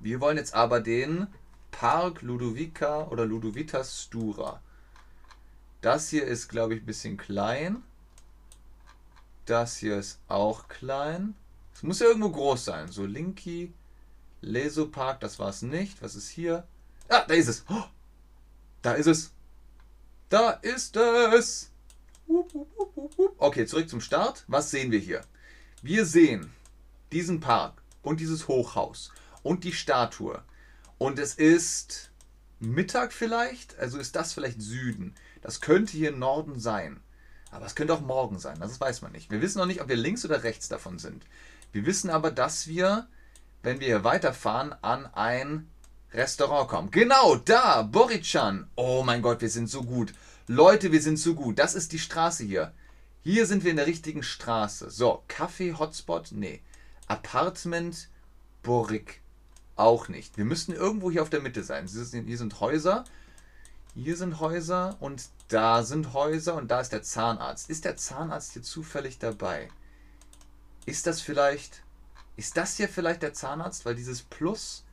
Wir wollen jetzt aber den Park Ludovica oder Ludovitas Stura. Das hier ist, glaube ich, ein bisschen klein. Das hier ist auch klein. Es muss ja irgendwo groß sein. So, Linky, Lesopark, das war es nicht. Was ist hier? Ah, da ist es. Oh, da ist es. Da ist es. Okay, zurück zum Start. Was sehen wir hier? Wir sehen diesen Park und dieses Hochhaus und die Statue. Und es ist Mittag vielleicht, also ist das vielleicht Süden. Das könnte hier Norden sein. Aber es könnte auch morgen sein, das weiß man nicht. Wir wissen noch nicht, ob wir links oder rechts davon sind. Wir wissen aber, dass wir, wenn wir hier weiterfahren, an ein Restaurant kommen. Genau, da, Borichan. Oh mein Gott, wir sind so gut. Leute, wir sind so gut. Das ist die Straße hier. Hier sind wir in der richtigen Straße. So, Kaffee, Hotspot? Nee. Apartment, Borik? Auch nicht. Wir müssten irgendwo hier auf der Mitte sein. Hier sind Häuser. Hier sind Häuser und da sind Häuser und da ist der Zahnarzt. Ist der Zahnarzt hier zufällig dabei? Ist das vielleicht. Ist das hier vielleicht der Zahnarzt? Weil dieses Plus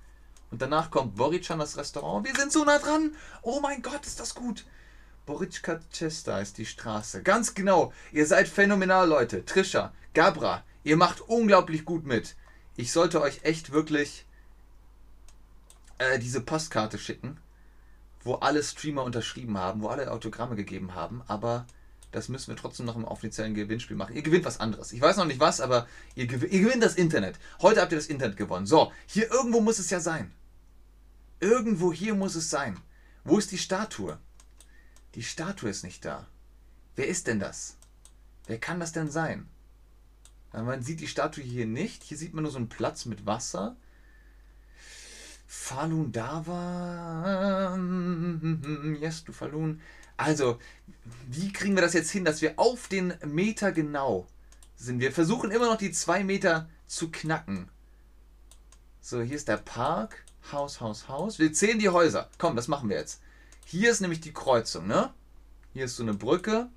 und danach kommt Borichan das Restaurant. Wir sind so nah dran. Oh mein Gott, ist das gut. Borichka Chesta ist die Straße. Ganz genau. Ihr seid phänomenal, Leute. Trisha, Gabra, ihr macht unglaublich gut mit. Ich sollte euch echt wirklich äh, diese Postkarte schicken wo alle Streamer unterschrieben haben, wo alle Autogramme gegeben haben, aber das müssen wir trotzdem noch im offiziellen Gewinnspiel machen. Ihr gewinnt was anderes. Ich weiß noch nicht was, aber ihr, gewinnt, ihr gewinnt das Internet. Heute habt ihr das Internet gewonnen. So, hier irgendwo muss es ja sein. Irgendwo hier muss es sein. Wo ist die Statue? Die Statue ist nicht da. Wer ist denn das? Wer kann das denn sein? Man sieht die Statue hier nicht. Hier sieht man nur so einen Platz mit Wasser. Falun Dava. Yes, du Falun. Also, wie kriegen wir das jetzt hin, dass wir auf den Meter genau sind? Wir versuchen immer noch die zwei Meter zu knacken. So, hier ist der Park. Haus, Haus, Haus. Wir zählen die Häuser. Komm, das machen wir jetzt. Hier ist nämlich die Kreuzung, ne? Hier ist so eine Brücke.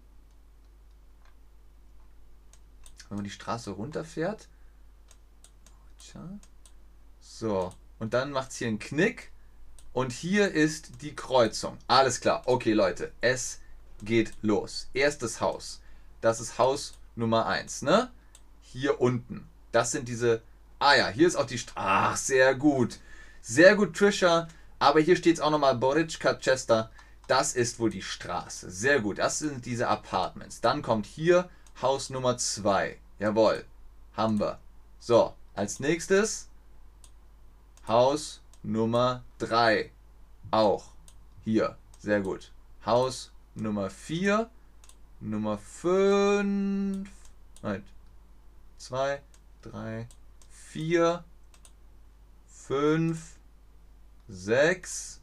Wenn man die Straße runterfährt. So, und dann macht es hier einen Knick. Und hier ist die Kreuzung. Alles klar. Okay, Leute, es geht los. Erstes Haus. Das ist Haus Nummer 1, ne? Hier unten. Das sind diese. Ah ja, hier ist auch die Straße. Ach, sehr gut. Sehr gut, Trisha. Aber hier steht es auch nochmal Borichka Chester. Das ist wohl die Straße. Sehr gut. Das sind diese Apartments. Dann kommt hier Haus Nummer 2. Jawohl. Haben wir. So, als nächstes Haus Nummer 3. Auch. Hier. Sehr gut. Haus Nummer 4. Nummer 5. Nein. 2, 3, 4, 5, 6,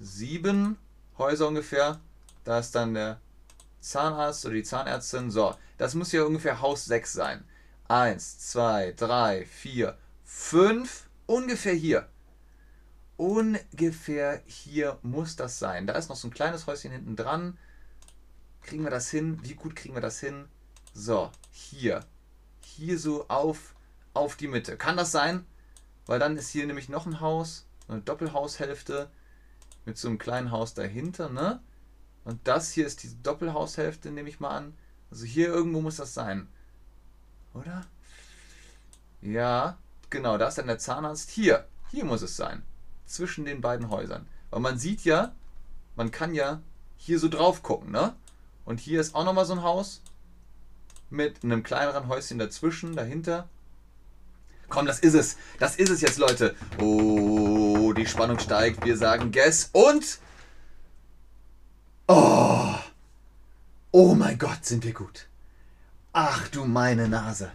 7 Häuser ungefähr. Da ist dann der Zahnarzt oder die Zahnärztin. So, das muss hier ungefähr Haus 6 sein. 1, 2, 3, 4, 5. Ungefähr hier. Ungefähr hier muss das sein. Da ist noch so ein kleines Häuschen hinten dran. Kriegen wir das hin? Wie gut kriegen wir das hin? So, hier. Hier so auf, auf die Mitte. Kann das sein? Weil dann ist hier nämlich noch ein Haus. Eine Doppelhaushälfte. Mit so einem kleinen Haus dahinter, ne? Und das hier ist die Doppelhaushälfte, nehme ich mal an. Also hier irgendwo muss das sein. Oder? Ja, genau, da ist dann der Zahnarzt. Hier, hier muss es sein zwischen den beiden Häusern. Weil man sieht ja, man kann ja hier so drauf gucken, ne? Und hier ist auch nochmal so ein Haus mit einem kleineren Häuschen dazwischen, dahinter. Komm, das ist es. Das ist es jetzt, Leute. Oh, die Spannung steigt. Wir sagen Guess und. Oh. Oh mein Gott, sind wir gut. Ach du meine Nase.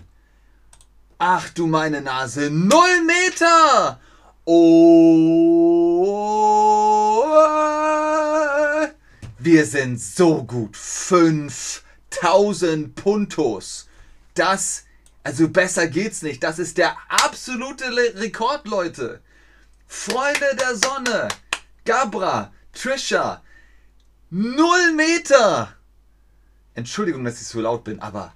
Ach du meine Nase. Null Meter. Oh, wir sind so gut. 5000 Puntos. Das, also besser geht's nicht. Das ist der absolute Rekord, Leute. Freunde der Sonne, Gabra, Trisha, 0 Meter. Entschuldigung, dass ich so laut bin, aber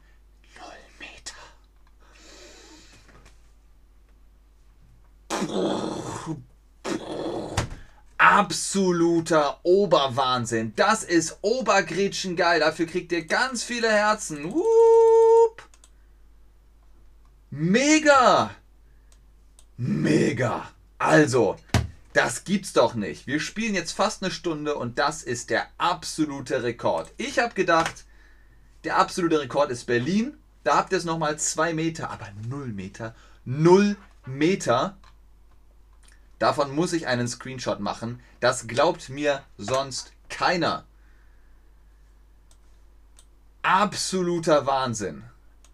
Absoluter Oberwahnsinn. Das ist Obergretchen geil. Dafür kriegt ihr ganz viele Herzen. Whoop. Mega. Mega. Also, das gibt's doch nicht. Wir spielen jetzt fast eine Stunde und das ist der absolute Rekord. Ich habe gedacht, der absolute Rekord ist Berlin. Da habt ihr es nochmal 2 Meter, aber 0 Meter. 0 Meter. Davon muss ich einen Screenshot machen. Das glaubt mir sonst keiner. Absoluter Wahnsinn.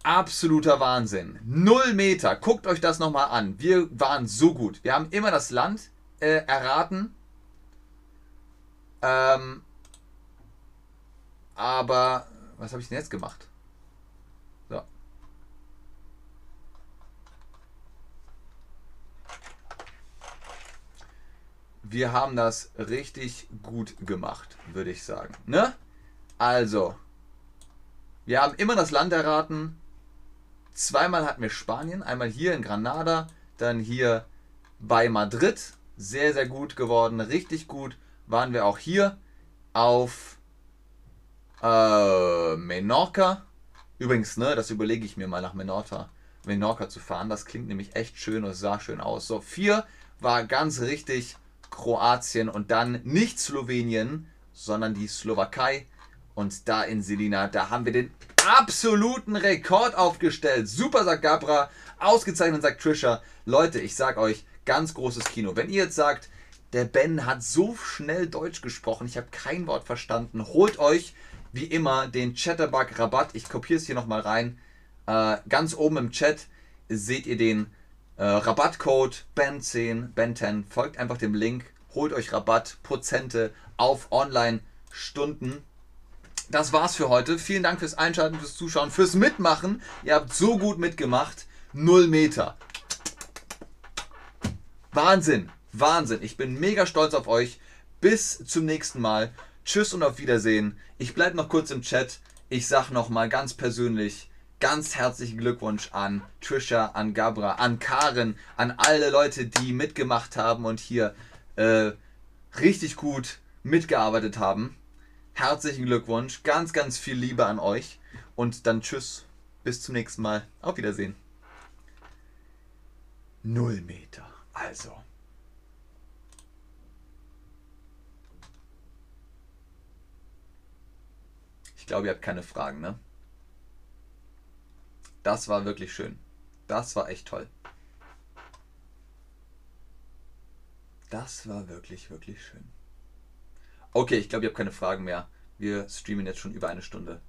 Absoluter Wahnsinn. Null Meter. Guckt euch das nochmal an. Wir waren so gut. Wir haben immer das Land äh, erraten. Ähm, aber was habe ich denn jetzt gemacht? wir haben das richtig gut gemacht, würde ich sagen. Ne? Also, wir haben immer das Land erraten. Zweimal hatten wir Spanien, einmal hier in Granada, dann hier bei Madrid. Sehr, sehr gut geworden, richtig gut. Waren wir auch hier auf äh, Menorca. Übrigens, ne, das überlege ich mir mal nach Menorca, Menorca zu fahren. Das klingt nämlich echt schön und sah schön aus. So, vier war ganz richtig Kroatien und dann nicht Slowenien, sondern die Slowakei. Und da in Selina, da haben wir den absoluten Rekord aufgestellt. Super, sagt Gabra. Ausgezeichnet, sagt Trisha. Leute, ich sag euch, ganz großes Kino. Wenn ihr jetzt sagt, der Ben hat so schnell Deutsch gesprochen, ich habe kein Wort verstanden, holt euch wie immer den Chatterbug Rabatt. Ich kopiere es hier nochmal rein. Äh, ganz oben im Chat seht ihr den äh, Rabattcode BEN10, BEN10. Folgt einfach dem Link, holt euch Rabatt, Prozente auf Online-Stunden. Das war's für heute. Vielen Dank fürs Einschalten, fürs Zuschauen, fürs Mitmachen. Ihr habt so gut mitgemacht. Null Meter. Wahnsinn, Wahnsinn. Ich bin mega stolz auf euch. Bis zum nächsten Mal. Tschüss und auf Wiedersehen. Ich bleibe noch kurz im Chat. Ich sag noch mal ganz persönlich ganz herzlichen Glückwunsch an Trisha, an Gabra, an Karen, an alle Leute, die mitgemacht haben und hier äh, richtig gut mitgearbeitet haben. Herzlichen Glückwunsch, ganz, ganz viel Liebe an euch und dann tschüss, bis zum nächsten Mal, auf Wiedersehen. Null Meter, also. Ich glaube, ihr habt keine Fragen, ne? Das war wirklich schön. Das war echt toll. Das war wirklich, wirklich schön. Okay, ich glaube, ihr habt keine Fragen mehr. Wir streamen jetzt schon über eine Stunde.